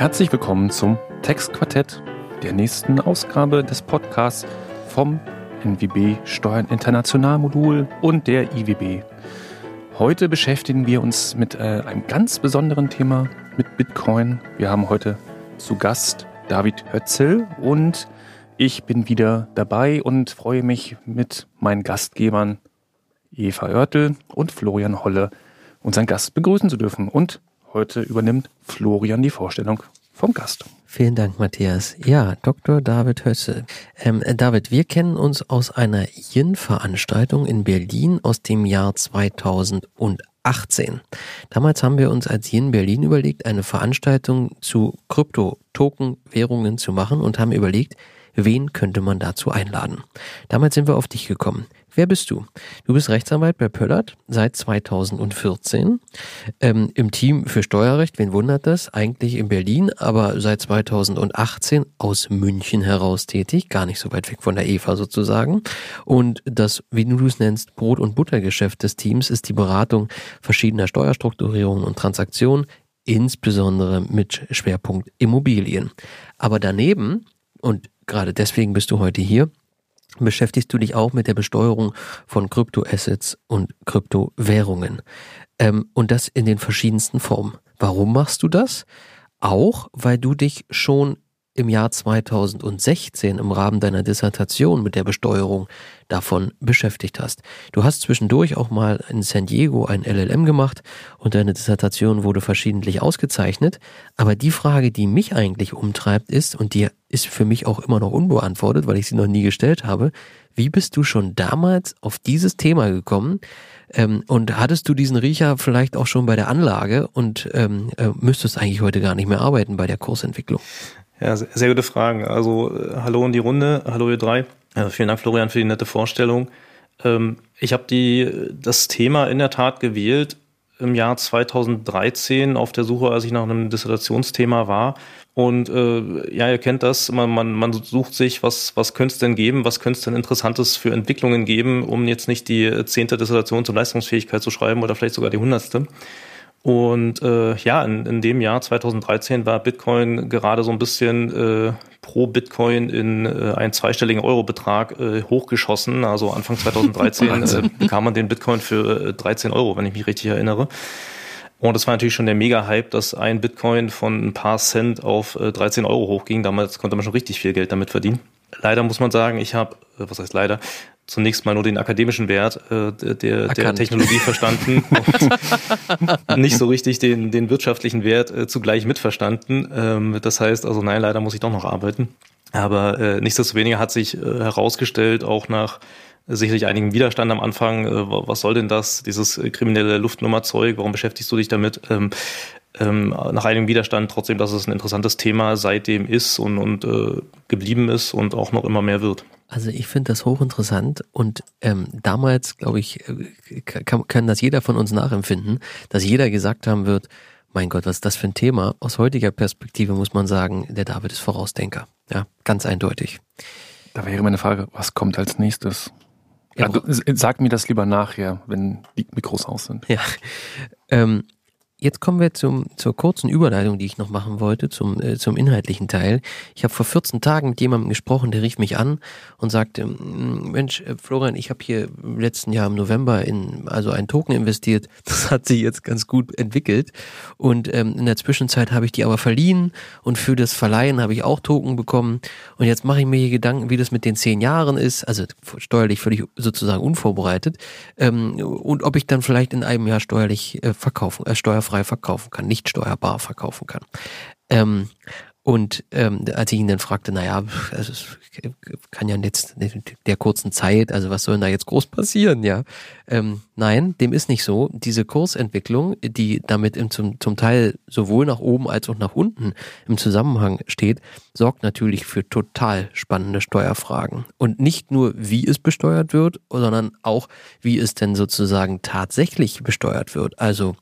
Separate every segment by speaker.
Speaker 1: Herzlich willkommen zum Textquartett, der nächsten Ausgabe des Podcasts vom NWB Steuern International Modul und der IWB. Heute beschäftigen wir uns mit äh, einem ganz besonderen Thema, mit Bitcoin. Wir haben heute zu Gast David Hötzel und ich bin wieder dabei und freue mich mit meinen Gastgebern Eva Oertel und Florian Holle unseren Gast begrüßen zu dürfen. Und heute übernimmt Florian die Vorstellung vom Gast.
Speaker 2: Vielen Dank, Matthias. Ja, Dr. David Hösse. Ähm, David, wir kennen uns aus einer Yin-Veranstaltung in Berlin aus dem Jahr 2018. Damals haben wir uns als Yin Berlin überlegt, eine Veranstaltung zu Krypto-Token-Währungen zu machen und haben überlegt, wen könnte man dazu einladen. Damals sind wir auf dich gekommen. Wer bist du? Du bist Rechtsanwalt bei Pöllert seit 2014 ähm, im Team für Steuerrecht. Wen wundert das? Eigentlich in Berlin, aber seit 2018 aus München heraus tätig, gar nicht so weit weg von der EVA sozusagen. Und das, wie du es nennst, Brot- und Buttergeschäft des Teams ist die Beratung verschiedener Steuerstrukturierungen und Transaktionen, insbesondere mit Schwerpunkt Immobilien. Aber daneben, und gerade deswegen bist du heute hier, beschäftigst du dich auch mit der Besteuerung von Kryptoassets und Kryptowährungen. Ähm, und das in den verschiedensten Formen. Warum machst du das? Auch, weil du dich schon im Jahr 2016 im Rahmen deiner Dissertation mit der Besteuerung davon beschäftigt hast. Du hast zwischendurch auch mal in San Diego ein LLM gemacht und deine Dissertation wurde verschiedentlich ausgezeichnet. Aber die Frage, die mich eigentlich umtreibt, ist, und die ist für mich auch immer noch unbeantwortet, weil ich sie noch nie gestellt habe, wie bist du schon damals auf dieses Thema gekommen? Ähm, und hattest du diesen Riecher vielleicht auch schon bei der Anlage und ähm, äh, müsstest eigentlich heute gar nicht mehr arbeiten bei der Kursentwicklung?
Speaker 3: Ja, sehr, sehr gute Fragen. Also äh, hallo in die Runde, hallo ihr drei. Also vielen Dank, Florian, für die nette Vorstellung. Ähm, ich habe das Thema in der Tat gewählt im Jahr 2013 auf der Suche, als ich nach einem Dissertationsthema war. Und äh, ja, ihr kennt das, man, man, man sucht sich, was, was könnte es denn geben, was könnte es denn Interessantes für Entwicklungen geben, um jetzt nicht die zehnte Dissertation zur Leistungsfähigkeit zu schreiben oder vielleicht sogar die hundertste. Und äh, ja, in, in dem Jahr 2013 war Bitcoin gerade so ein bisschen äh, pro Bitcoin in äh, einen zweistelligen Eurobetrag äh, hochgeschossen. Also Anfang 2013 äh, bekam man den Bitcoin für äh, 13 Euro, wenn ich mich richtig erinnere. Und es war natürlich schon der Mega-Hype, dass ein Bitcoin von ein paar Cent auf äh, 13 Euro hochging. Damals konnte man schon richtig viel Geld damit verdienen. Leider muss man sagen, ich habe, äh, was heißt leider, zunächst mal nur den akademischen Wert äh, der, der Technologie verstanden und nicht so richtig den, den wirtschaftlichen Wert äh, zugleich mitverstanden. Ähm, das heißt also, nein, leider muss ich doch noch arbeiten. Aber äh, nichtsdestoweniger hat sich äh, herausgestellt, auch nach sicherlich einigen Widerstand am Anfang, äh, was soll denn das, dieses äh, kriminelle Luftnummerzeug, warum beschäftigst du dich damit? Ähm, nach einigem Widerstand trotzdem, dass es ein interessantes Thema seitdem ist und, und äh, geblieben ist und auch noch immer mehr wird.
Speaker 2: Also ich finde das hochinteressant und ähm, damals, glaube ich, äh, kann, kann das jeder von uns nachempfinden, dass jeder gesagt haben wird, mein Gott, was ist das für ein Thema? Aus heutiger Perspektive muss man sagen, der David ist Vorausdenker. Ja, ganz eindeutig.
Speaker 1: Da wäre meine Frage, was kommt als nächstes? Ja, also, sag mir das lieber nachher, wenn die Mikros aus sind.
Speaker 2: Ja. Ähm, Jetzt kommen wir zum, zur kurzen Überleitung, die ich noch machen wollte, zum, äh, zum inhaltlichen Teil. Ich habe vor 14 Tagen mit jemandem gesprochen, der rief mich an und sagte, Mensch, äh, Florian, ich habe hier im letzten Jahr im November in also einen Token investiert. Das hat sich jetzt ganz gut entwickelt. Und ähm, in der Zwischenzeit habe ich die aber verliehen und für das Verleihen habe ich auch Token bekommen. Und jetzt mache ich mir hier Gedanken, wie das mit den zehn Jahren ist, also steuerlich völlig sozusagen unvorbereitet. Ähm, und ob ich dann vielleicht in einem Jahr steuerlich äh, verkaufen, äh, steuerfrei steuerfrei verkaufen kann, nicht steuerbar verkaufen kann. Ähm, und ähm, als ich ihn dann fragte, naja, es kann ja jetzt der kurzen Zeit, also was soll denn da jetzt groß passieren, ja? Ähm, nein, dem ist nicht so. Diese Kursentwicklung, die damit im, zum, zum Teil sowohl nach oben als auch nach unten im Zusammenhang steht, sorgt natürlich für total spannende Steuerfragen. Und nicht nur, wie es besteuert wird, sondern auch, wie es denn sozusagen tatsächlich besteuert wird. Also,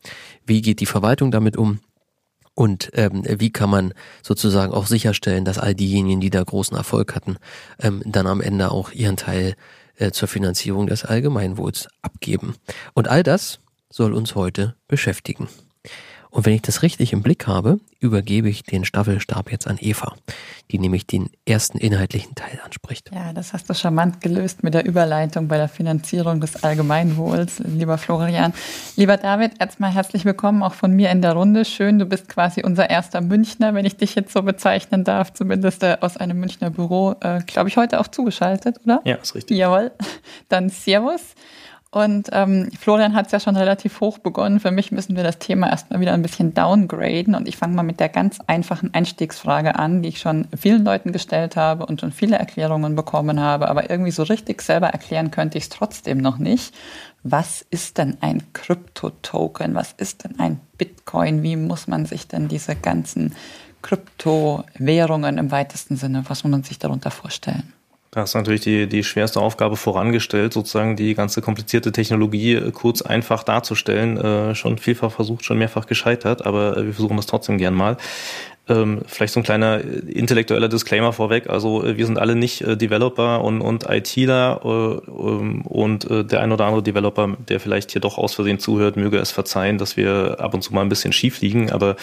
Speaker 2: wie geht die Verwaltung damit um? Und ähm, wie kann man sozusagen auch sicherstellen, dass all diejenigen, die da großen Erfolg hatten, ähm, dann am Ende auch ihren Teil äh, zur Finanzierung des Allgemeinwohls abgeben. Und all das soll uns heute beschäftigen. Und wenn ich das richtig im Blick habe, übergebe ich den Staffelstab jetzt an Eva, die nämlich den ersten inhaltlichen Teil anspricht.
Speaker 4: Ja, das hast du charmant gelöst mit der Überleitung bei der Finanzierung des Allgemeinwohls, lieber Florian. Lieber David, erstmal herzlich willkommen auch von mir in der Runde. Schön, du bist quasi unser erster Münchner, wenn ich dich jetzt so bezeichnen darf, zumindest äh, aus einem Münchner Büro, äh, glaube ich, heute auch zugeschaltet, oder?
Speaker 3: Ja, ist richtig.
Speaker 4: Jawohl. Dann Servus. Und ähm, Florian hat es ja schon relativ hoch begonnen. Für mich müssen wir das Thema erstmal wieder ein bisschen downgraden. Und ich fange mal mit der ganz einfachen Einstiegsfrage an, die ich schon vielen Leuten gestellt habe und schon viele Erklärungen bekommen habe. Aber irgendwie so richtig selber erklären könnte ich es trotzdem noch nicht. Was ist denn ein Kryptotoken? Was ist denn ein Bitcoin? Wie muss man sich denn diese ganzen Kryptowährungen im weitesten Sinne, was muss man sich darunter vorstellen?
Speaker 3: Da ist natürlich die, die schwerste Aufgabe vorangestellt, sozusagen die ganze komplizierte Technologie äh, kurz einfach darzustellen. Äh, schon vielfach versucht, schon mehrfach gescheitert, aber äh, wir versuchen das trotzdem gern mal. Ähm, vielleicht so ein kleiner äh, intellektueller Disclaimer vorweg. Also äh, wir sind alle nicht äh, Developer und, und ITler ähm, und der ein oder andere Developer, der vielleicht hier doch aus Versehen zuhört, möge es verzeihen, dass wir ab und zu mal ein bisschen schief liegen, aber äh,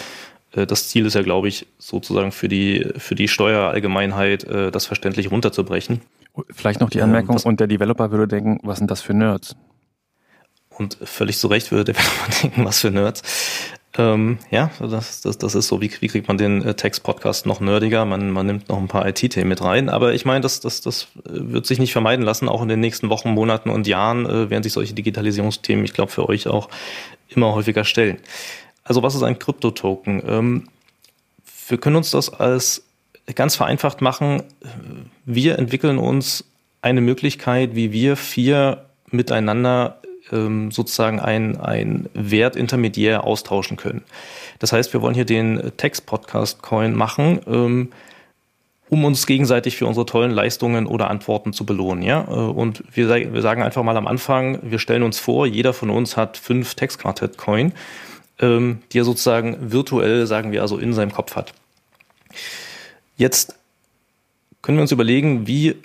Speaker 3: das Ziel ist ja, glaube ich, sozusagen für die, für die Steuerallgemeinheit äh, das verständlich runterzubrechen.
Speaker 1: Vielleicht noch die Anmerkung, ähm, und der Developer würde denken, was sind das für Nerds?
Speaker 3: Und völlig zu Recht würde der Developer denken, was für Nerds. Ähm, ja, das, das, das ist so, wie, wie kriegt man den äh, Text-Podcast noch nerdiger? Man, man nimmt noch ein paar IT-Themen mit rein. Aber ich meine, das, das, das wird sich nicht vermeiden lassen. Auch in den nächsten Wochen, Monaten und Jahren äh, werden sich solche Digitalisierungsthemen, ich glaube, für euch auch immer häufiger stellen. Also was ist ein Kryptotoken? Ähm, wir können uns das als ganz vereinfacht machen. Wir entwickeln uns eine Möglichkeit, wie wir vier miteinander ähm, sozusagen ein, ein Wert intermediär austauschen können. Das heißt, wir wollen hier den Text-Podcast-Coin machen, ähm, um uns gegenseitig für unsere tollen Leistungen oder Antworten zu belohnen. Ja? Äh, und wir, wir sagen einfach mal am Anfang, wir stellen uns vor, jeder von uns hat fünf Textquartett-Coin ähm, die er sozusagen virtuell, sagen wir also, in seinem Kopf hat. Jetzt können wir uns überlegen, wie,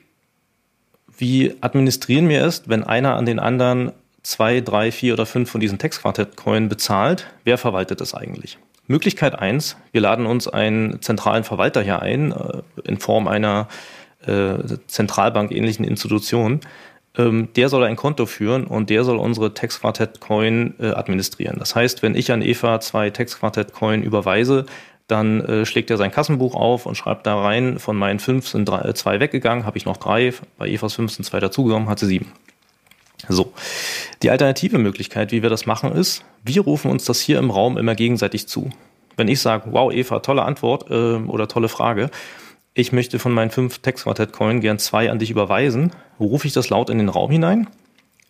Speaker 3: wie administrieren wir es, wenn einer an den anderen zwei, drei, vier oder fünf von diesen Textquartett-Coin bezahlt. Wer verwaltet das eigentlich? Möglichkeit eins: wir laden uns einen zentralen Verwalter hier ein, äh, in Form einer äh, Zentralbank-ähnlichen Institution, der soll ein Konto führen und der soll unsere Textquartett-Coin äh, administrieren. Das heißt, wenn ich an Eva zwei Textquartett-Coin überweise, dann äh, schlägt er sein Kassenbuch auf und schreibt da rein, von meinen fünf sind drei, äh, zwei weggegangen, habe ich noch drei, bei Evas fünf sind zwei dazugekommen, hat sie sieben. So. Die alternative Möglichkeit, wie wir das machen, ist, wir rufen uns das hier im Raum immer gegenseitig zu. Wenn ich sage, wow, Eva, tolle Antwort äh, oder tolle Frage, ich möchte von meinen fünf Textquartett-Coin gern zwei an dich überweisen, rufe ich das laut in den Raum hinein.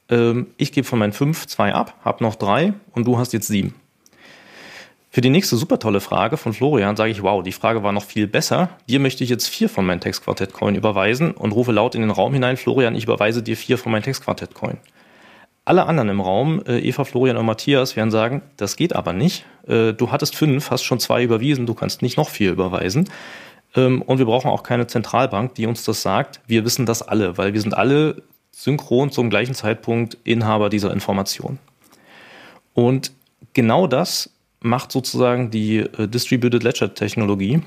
Speaker 3: Ähm, ich gebe von meinen fünf zwei ab, habe noch drei und du hast jetzt sieben. Für die nächste super tolle Frage von Florian sage ich, wow, die Frage war noch viel besser. Dir möchte ich jetzt vier von meinen Textquartett-Coin überweisen und rufe laut in den Raum hinein, Florian, ich überweise dir vier von meinen Textquartett-Coin. Alle anderen im Raum, äh, Eva, Florian und Matthias, werden sagen, das geht aber nicht. Äh, du hattest fünf, hast schon zwei überwiesen, du kannst nicht noch vier überweisen. Ähm, und wir brauchen auch keine Zentralbank, die uns das sagt. Wir wissen das alle, weil wir sind alle synchron zum gleichen Zeitpunkt Inhaber dieser Information. Und genau das macht sozusagen die äh, Distributed Ledger Technologie,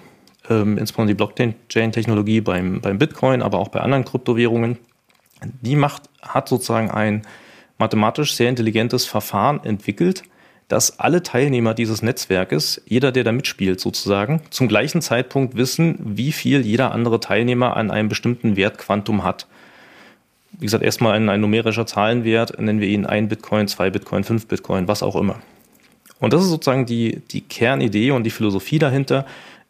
Speaker 3: ähm, insbesondere die Blockchain-Technologie beim, beim Bitcoin, aber auch bei anderen Kryptowährungen. Die macht, hat sozusagen ein mathematisch sehr intelligentes Verfahren entwickelt, dass alle Teilnehmer dieses Netzwerkes, jeder, der da mitspielt sozusagen, zum gleichen Zeitpunkt wissen, wie viel jeder andere Teilnehmer an einem bestimmten Wertquantum hat. Wie gesagt, erstmal ein, ein numerischer Zahlenwert, nennen wir ihn ein Bitcoin, zwei Bitcoin, fünf Bitcoin, was auch immer. Und das ist sozusagen die, die Kernidee und die Philosophie dahinter.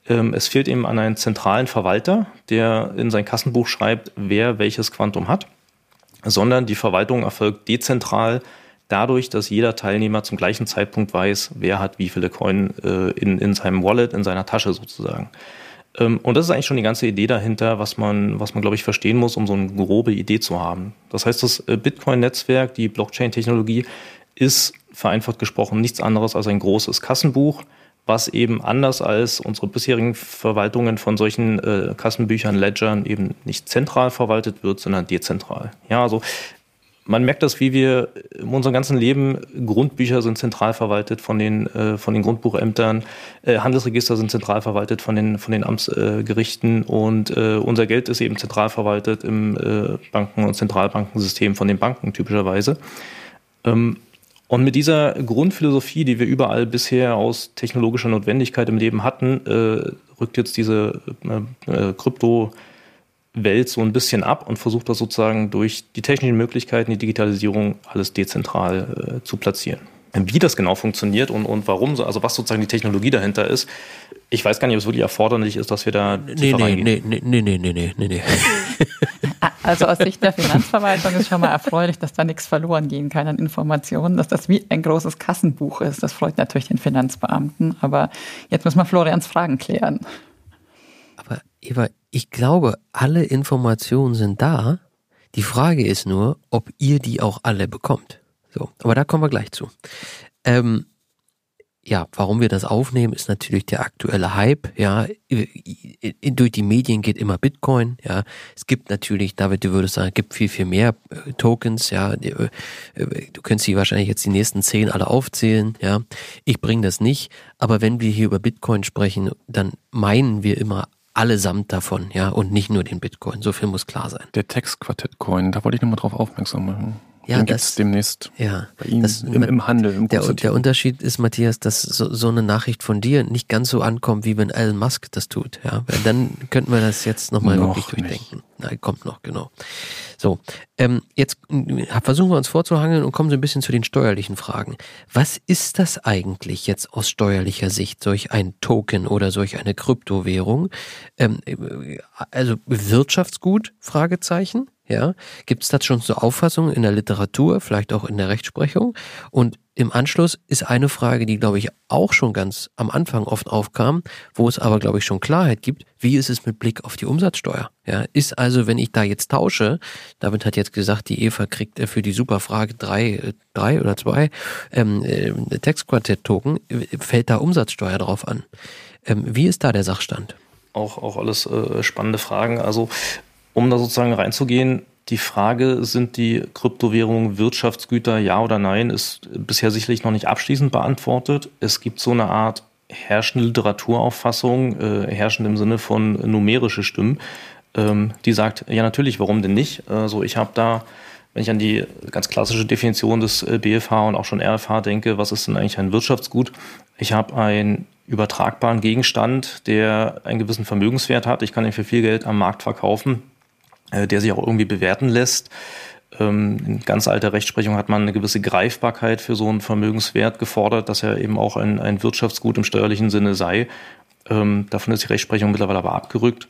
Speaker 3: Ähm, es fehlt eben an einen zentralen Verwalter, der in sein Kassenbuch schreibt, wer welches Quantum hat, sondern die Verwaltung erfolgt dezentral dadurch, dass jeder Teilnehmer zum gleichen Zeitpunkt weiß, wer hat wie viele Coin äh, in, in seinem Wallet, in seiner Tasche sozusagen. Ähm, und das ist eigentlich schon die ganze Idee dahinter, was man, was man, glaube ich, verstehen muss, um so eine grobe Idee zu haben. Das heißt, das äh, Bitcoin-Netzwerk, die Blockchain-Technologie, ist vereinfacht gesprochen nichts anderes als ein großes Kassenbuch, was eben anders als unsere bisherigen Verwaltungen von solchen äh, Kassenbüchern, Ledgern eben nicht zentral verwaltet wird, sondern dezentral. Ja, also man merkt das, wie wir in unserem ganzen Leben, Grundbücher sind zentral verwaltet von den, äh, von den Grundbuchämtern, äh, Handelsregister sind zentral verwaltet von den, von den Amtsgerichten und äh, unser Geld ist eben zentral verwaltet im äh, Banken- und Zentralbankensystem von den Banken typischerweise. Ähm, und mit dieser Grundphilosophie, die wir überall bisher aus technologischer Notwendigkeit im Leben hatten, äh, rückt jetzt diese äh, Krypto- Welt so ein bisschen ab und versucht das sozusagen durch die technischen Möglichkeiten, die Digitalisierung, alles dezentral äh, zu platzieren. Wie das genau funktioniert und, und warum, also was sozusagen die Technologie dahinter ist, ich weiß gar nicht, ob es wirklich erforderlich ist, dass wir da
Speaker 2: nee, nee. Nee, nee, nee, nee, nee, nee, nee.
Speaker 4: Also aus Sicht der Finanzverwaltung ist schon mal erfreulich, dass da nichts verloren gehen kann an Informationen, dass das wie ein großes Kassenbuch ist. Das freut natürlich den Finanzbeamten, aber jetzt müssen wir Florians Fragen klären.
Speaker 2: Eva, ich glaube, alle Informationen sind da. Die Frage ist nur, ob ihr die auch alle bekommt. So, aber da kommen wir gleich zu. Ähm, ja, warum wir das aufnehmen, ist natürlich der aktuelle Hype. Ja, durch die Medien geht immer Bitcoin. Ja, es gibt natürlich, David, du würdest sagen, es gibt viel, viel mehr äh, Tokens. Ja, äh, du könntest sie wahrscheinlich jetzt die nächsten zehn alle aufzählen. Ja, ich bringe das nicht. Aber wenn wir hier über Bitcoin sprechen, dann meinen wir immer allesamt davon, ja, und nicht nur den Bitcoin. So viel muss klar sein.
Speaker 1: Der Textquartett-Coin, da wollte ich nochmal drauf aufmerksam machen.
Speaker 2: Ja,
Speaker 1: Den
Speaker 2: das
Speaker 1: gibt's demnächst
Speaker 2: ja,
Speaker 1: bei Ihnen
Speaker 2: das,
Speaker 1: im, im Handel. Im
Speaker 2: der, der Unterschied ist, Matthias, dass so, so eine Nachricht von dir nicht ganz so ankommt, wie wenn Elon Musk das tut. Ja, Weil dann könnten wir das jetzt nochmal
Speaker 1: Noch
Speaker 2: wirklich
Speaker 1: nicht.
Speaker 2: durchdenken. Nein, kommt noch, genau. So, ähm, jetzt versuchen wir uns vorzuhangeln und kommen so ein bisschen zu den steuerlichen Fragen. Was ist das eigentlich jetzt aus steuerlicher Sicht, solch ein Token oder solch eine Kryptowährung? Ähm, äh, also Wirtschaftsgut? Fragezeichen. Ja, gibt es das schon so Auffassungen in der Literatur, vielleicht auch in der Rechtsprechung? Und im Anschluss ist eine Frage, die, glaube ich, auch schon ganz am Anfang oft aufkam, wo es aber, glaube ich, schon Klarheit gibt. Wie ist es mit Blick auf die Umsatzsteuer? Ja, ist also, wenn ich da jetzt tausche, David hat jetzt gesagt, die Eva kriegt äh, für die Superfrage drei, äh, drei oder zwei ähm, äh, Textquartett-Token, fällt da Umsatzsteuer drauf an? Ähm, wie ist da der Sachstand?
Speaker 3: Auch, auch alles äh, spannende Fragen. Also, um da sozusagen reinzugehen, die Frage, sind die Kryptowährungen Wirtschaftsgüter, ja oder nein, ist bisher sicherlich noch nicht abschließend beantwortet. Es gibt so eine Art herrschende Literaturauffassung, äh, herrschend im Sinne von numerische Stimmen, ähm, die sagt, ja natürlich, warum denn nicht? Also ich habe da, wenn ich an die ganz klassische Definition des äh, BFH und auch schon RFH denke, was ist denn eigentlich ein Wirtschaftsgut? Ich habe einen übertragbaren Gegenstand, der einen gewissen Vermögenswert hat. Ich kann ihn für viel Geld am Markt verkaufen, äh, der sich auch irgendwie bewerten lässt. Ähm, in ganz alter Rechtsprechung hat man eine gewisse Greifbarkeit für so einen Vermögenswert gefordert, dass er eben auch ein, ein Wirtschaftsgut im steuerlichen Sinne sei. Ähm, davon ist die Rechtsprechung mittlerweile aber abgerückt.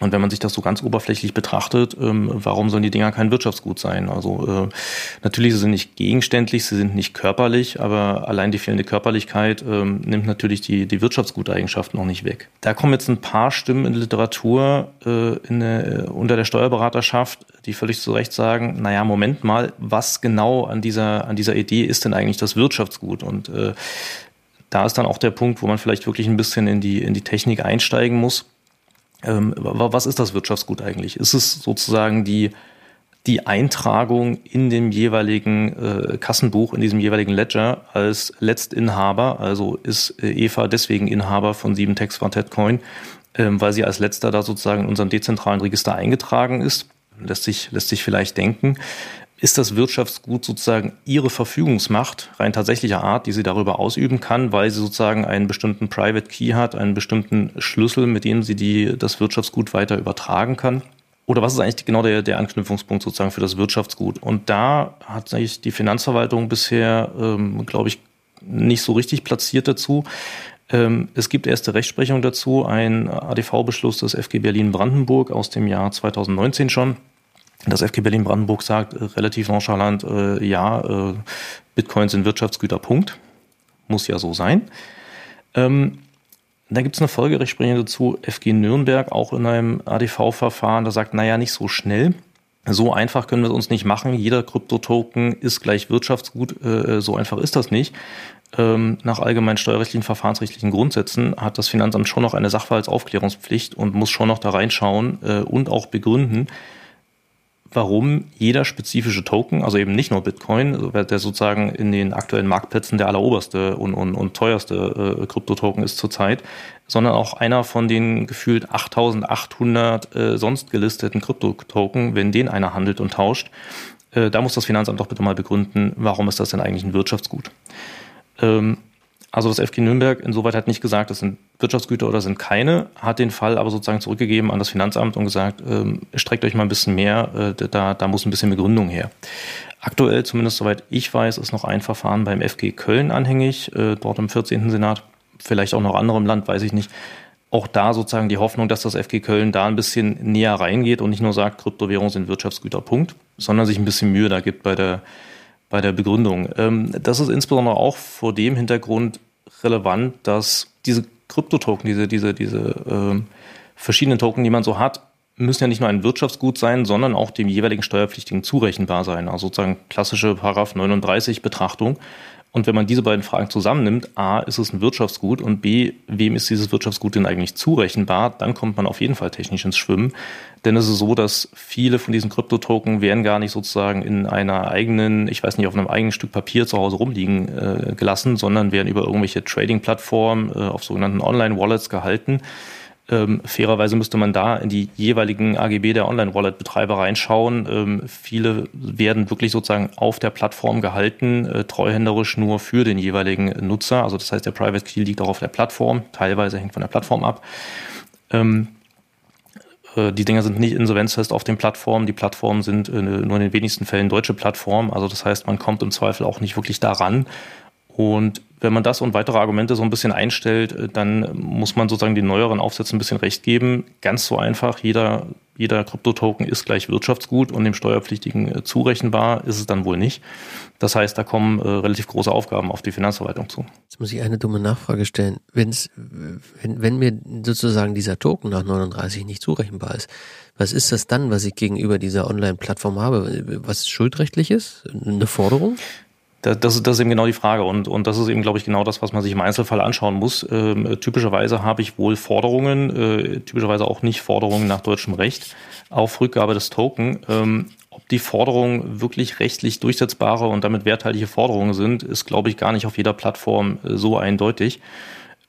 Speaker 3: Und wenn man sich das so ganz oberflächlich betrachtet, ähm, warum sollen die Dinger kein Wirtschaftsgut sein? Also äh, natürlich sie sind nicht gegenständlich, sie sind nicht körperlich, aber allein die fehlende Körperlichkeit ähm, nimmt natürlich die, die Wirtschaftsguteigenschaften noch nicht weg. Da kommen jetzt ein paar Stimmen in der Literatur äh, in, äh, unter der Steuerberaterschaft, die völlig zu Recht sagen, naja, Moment mal, was genau an dieser, an dieser Idee ist denn eigentlich das Wirtschaftsgut? Und äh, da ist dann auch der Punkt, wo man vielleicht wirklich ein bisschen in die, in die Technik einsteigen muss. Ähm, wa- was ist das Wirtschaftsgut eigentlich? Ist es sozusagen die, die Eintragung in dem jeweiligen äh, Kassenbuch, in diesem jeweiligen Ledger als Letztinhaber? Also ist äh, Eva deswegen Inhaber von sieben Text Quartet Coin, ähm, weil sie als letzter da sozusagen in unserem dezentralen Register eingetragen ist? Lässt sich, lässt sich vielleicht denken. Ist das Wirtschaftsgut sozusagen ihre Verfügungsmacht, rein tatsächlicher Art, die sie darüber ausüben kann, weil sie sozusagen einen bestimmten Private Key hat, einen bestimmten Schlüssel, mit dem sie die, das Wirtschaftsgut weiter übertragen kann? Oder was ist eigentlich genau der, der Anknüpfungspunkt sozusagen für das Wirtschaftsgut? Und da hat sich die Finanzverwaltung bisher, ähm, glaube ich, nicht so richtig platziert dazu. Ähm, es gibt erste Rechtsprechung dazu, ein ADV-Beschluss des FG Berlin-Brandenburg aus dem Jahr 2019 schon. Das FG Berlin-Brandenburg sagt äh, relativ nonchalant, äh, ja, äh, Bitcoins sind Wirtschaftsgüter, Punkt. Muss ja so sein. Ähm, da gibt es eine Folgerechtsprechung dazu, FG Nürnberg, auch in einem ADV-Verfahren, da sagt, naja, nicht so schnell. So einfach können wir es uns nicht machen. Jeder Kryptotoken ist gleich Wirtschaftsgut. Äh, so einfach ist das nicht. Ähm, nach allgemeinen steuerrechtlichen, verfahrensrechtlichen Grundsätzen hat das Finanzamt schon noch eine Sachverhaltsaufklärungspflicht und muss schon noch da reinschauen äh, und auch begründen, warum jeder spezifische Token, also eben nicht nur Bitcoin, der sozusagen in den aktuellen Marktplätzen der alleroberste und, und, und teuerste äh, Kryptotoken ist zurzeit, sondern auch einer von den gefühlt 8800 äh, sonst gelisteten Kryptotoken, wenn den einer handelt und tauscht, äh, da muss das Finanzamt doch bitte mal begründen, warum ist das denn eigentlich ein Wirtschaftsgut? Ähm, also das FG Nürnberg insoweit hat nicht gesagt, das sind Wirtschaftsgüter oder sind keine, hat den Fall aber sozusagen zurückgegeben an das Finanzamt und gesagt, ähm, streckt euch mal ein bisschen mehr, äh, da, da muss ein bisschen Begründung her. Aktuell, zumindest soweit ich weiß, ist noch ein Verfahren beim FG Köln anhängig, äh, dort im 14. Senat, vielleicht auch noch andere im Land, weiß ich nicht. Auch da sozusagen die Hoffnung, dass das FG Köln da ein bisschen näher reingeht und nicht nur sagt, Kryptowährungen sind Wirtschaftsgüter, Punkt, sondern sich ein bisschen Mühe da gibt bei der bei der Begründung. Ähm, das ist insbesondere auch vor dem Hintergrund relevant, dass diese Kryptotoken, diese, diese, diese ähm, verschiedenen Token, die man so hat, müssen ja nicht nur ein Wirtschaftsgut sein, sondern auch dem jeweiligen Steuerpflichtigen zurechenbar sein. Also sozusagen klassische Paragraph 39 Betrachtung. Und wenn man diese beiden Fragen zusammennimmt, A, ist es ein Wirtschaftsgut und B, wem ist dieses Wirtschaftsgut denn eigentlich zurechenbar, dann kommt man auf jeden Fall technisch ins Schwimmen. Denn es ist so, dass viele von diesen Kryptotoken werden gar nicht sozusagen in einer eigenen, ich weiß nicht, auf einem eigenen Stück Papier zu Hause rumliegen äh, gelassen, sondern werden über irgendwelche Trading-Plattformen äh, auf sogenannten Online-Wallets gehalten ähm, fairerweise müsste man da in die jeweiligen AGB der Online-Wallet-Betreiber reinschauen. Ähm, viele werden wirklich sozusagen auf der Plattform gehalten, äh, treuhänderisch nur für den jeweiligen Nutzer. Also das heißt, der Private Key liegt auch auf der Plattform. Teilweise hängt von der Plattform ab. Ähm, äh, die Dinger sind nicht insolvenzfest auf den Plattformen. Die Plattformen sind äh, nur in den wenigsten Fällen deutsche Plattformen. Also das heißt, man kommt im Zweifel auch nicht wirklich daran. Und wenn man das und weitere Argumente so ein bisschen einstellt, äh, dann muss man sozusagen den neueren Aufsätzen ein bisschen recht geben. Ganz so einfach, jeder, jeder Kryptotoken ist gleich Wirtschaftsgut und dem Steuerpflichtigen äh, zurechenbar ist es dann wohl nicht. Das heißt, da kommen äh, relativ große Aufgaben auf die Finanzverwaltung zu.
Speaker 2: Jetzt muss ich eine dumme Nachfrage stellen. Wenn's, wenn, wenn mir sozusagen dieser Token nach 39 nicht zurechenbar ist, was ist das dann, was ich gegenüber dieser Online-Plattform habe? Was schuldrechtliches? Eine Forderung?
Speaker 3: Das, das, ist eben genau die Frage und, und das ist eben, glaube ich, genau das, was man sich im Einzelfall anschauen muss. Ähm, typischerweise habe ich wohl Forderungen, äh, typischerweise auch nicht Forderungen nach deutschem Recht auf Rückgabe des Token. Ähm, ob die Forderungen wirklich rechtlich durchsetzbare und damit werthaltige Forderungen sind, ist, glaube ich, gar nicht auf jeder Plattform äh, so eindeutig.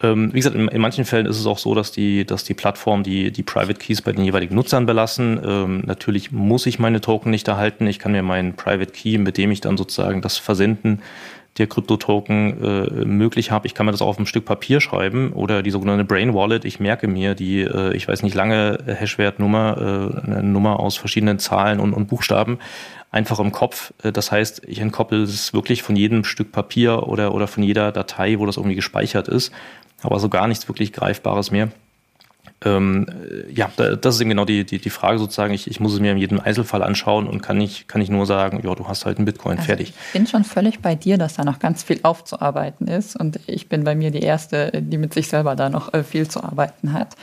Speaker 3: Ähm, wie gesagt, in, in, manchen Fällen ist es auch so, dass die, dass die Plattform die, die Private Keys bei den jeweiligen Nutzern belassen. Ähm, natürlich muss ich meine Token nicht erhalten. Ich kann mir meinen Private Key, mit dem ich dann sozusagen das Versenden der Kryptotoken äh, möglich habe. Ich kann mir das auch auf ein Stück Papier schreiben oder die sogenannte Brain Wallet. Ich merke mir die, äh, ich weiß nicht, lange Hashwertnummer, äh, eine Nummer aus verschiedenen Zahlen und, und Buchstaben einfach im Kopf. Äh, das heißt, ich entkoppel es wirklich von jedem Stück Papier oder, oder von jeder Datei, wo das irgendwie gespeichert ist aber so gar nichts wirklich Greifbares mehr. Ähm, ja, das ist eben genau die, die, die Frage sozusagen. Ich, ich muss es mir in jedem Einzelfall anschauen und kann nicht, kann nicht nur sagen, ja, du hast halt einen Bitcoin, also fertig.
Speaker 4: Ich bin schon völlig bei dir, dass da noch ganz viel aufzuarbeiten ist und ich bin bei mir die Erste, die mit sich selber da noch äh, viel zu arbeiten hat.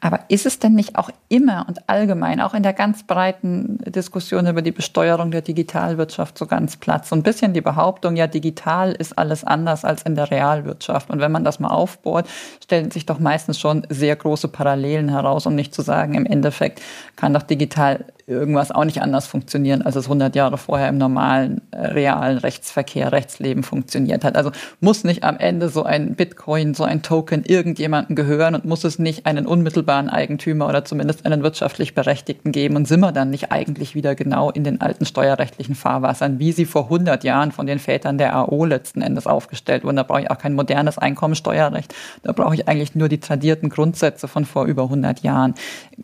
Speaker 4: Aber ist es denn nicht auch immer und allgemein, auch in der ganz breiten Diskussion über die Besteuerung der Digitalwirtschaft so ganz Platz? So ein bisschen die Behauptung, ja, digital ist alles anders als in der Realwirtschaft. Und wenn man das mal aufbohrt, stellen sich doch meistens schon sehr große Parallelen Parallelen heraus, um nicht zu sagen, im Endeffekt kann doch digital irgendwas auch nicht anders funktionieren, als es 100 Jahre vorher im normalen, äh, realen Rechtsverkehr, Rechtsleben funktioniert hat. Also muss nicht am Ende so ein Bitcoin, so ein Token irgendjemandem gehören und muss es nicht einen unmittelbaren Eigentümer oder zumindest einen wirtschaftlich Berechtigten geben und sind wir dann nicht eigentlich wieder genau in den alten steuerrechtlichen Fahrwassern, wie sie vor 100 Jahren von den Vätern der AO letzten Endes aufgestellt wurden. Da brauche ich auch kein modernes Einkommensteuerrecht. Da brauche ich eigentlich nur die tradierten Grundsätze von vor über 100 Jahren.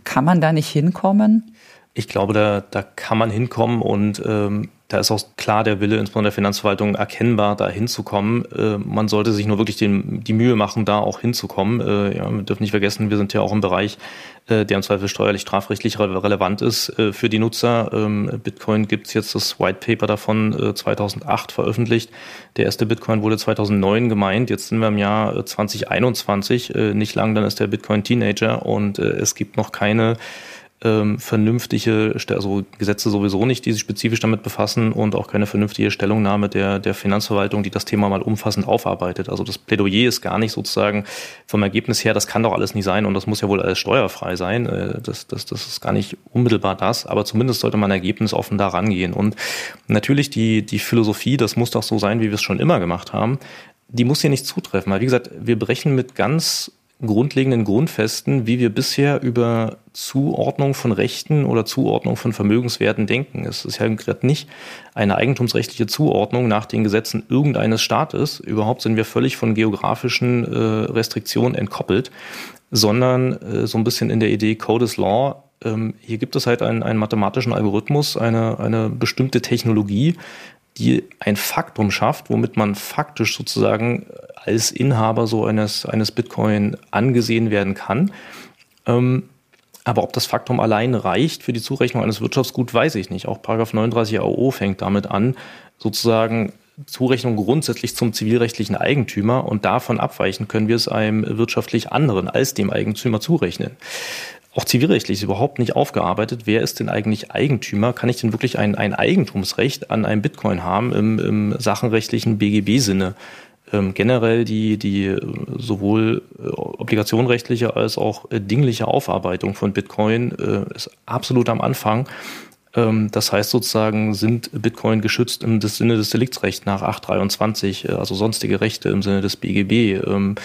Speaker 4: Kann man da nicht hinkommen?
Speaker 3: Ich glaube, da, da kann man hinkommen und ähm, da ist auch klar der Wille, insbesondere der Finanzverwaltung, erkennbar, da hinzukommen. Äh, man sollte sich nur wirklich den, die Mühe machen, da auch hinzukommen. Äh, ja, wir dürfen nicht vergessen, wir sind ja auch im Bereich, äh, der im Zweifel steuerlich, strafrechtlich re relevant ist äh, für die Nutzer. Ähm, Bitcoin gibt's jetzt das White Paper davon äh, 2008 veröffentlicht. Der erste Bitcoin wurde 2009 gemeint. Jetzt sind wir im Jahr 2021. Äh, äh, nicht lang, dann ist der Bitcoin Teenager und äh, es gibt noch keine ähm, vernünftige, also Gesetze sowieso nicht, die sich spezifisch damit befassen und auch keine vernünftige Stellungnahme der, der Finanzverwaltung, die das Thema mal umfassend aufarbeitet. Also das Plädoyer ist gar nicht sozusagen vom Ergebnis her, das kann doch alles nicht sein und das muss ja wohl alles steuerfrei sein. Äh, das, das, das ist gar nicht unmittelbar das, aber zumindest sollte man ergebnisoffen da rangehen. Und natürlich die, die Philosophie, das muss doch so sein, wie wir es schon immer gemacht haben, die muss hier nicht zutreffen. Weil wie gesagt, wir brechen mit ganz grundlegenden Grundfesten, wie wir bisher über Zuordnung von Rechten oder Zuordnung von Vermögenswerten denken. Es ist ja gerade nicht eine eigentumsrechtliche Zuordnung nach den Gesetzen irgendeines Staates. Überhaupt sind wir völlig von geografischen äh, Restriktionen entkoppelt, sondern äh, so ein bisschen in der Idee Code is Law. Ähm, hier gibt es halt einen, einen mathematischen Algorithmus, eine, eine bestimmte Technologie, die ein Faktum schafft, womit man faktisch sozusagen als Inhaber so eines, eines Bitcoin angesehen werden kann. Ähm, aber ob das Faktum allein reicht für die Zurechnung eines Wirtschaftsguts, weiß ich nicht. Auch Paragraph 39 AO fängt damit an, sozusagen Zurechnung grundsätzlich zum zivilrechtlichen Eigentümer und davon abweichen können wir es einem wirtschaftlich anderen als dem Eigentümer zurechnen auch zivilrechtlich ist überhaupt nicht aufgearbeitet. Wer ist denn eigentlich Eigentümer? Kann ich denn wirklich ein, ein Eigentumsrecht an einem Bitcoin haben im, im sachenrechtlichen BGB-Sinne? Ähm, generell die, die äh, sowohl äh, obligationrechtliche als auch äh, dingliche Aufarbeitung von Bitcoin äh, ist absolut am Anfang. Ähm, das heißt sozusagen, sind Bitcoin geschützt im Sinne des Deliktsrechts nach 823, äh, also sonstige Rechte im Sinne des BGB. Ähm,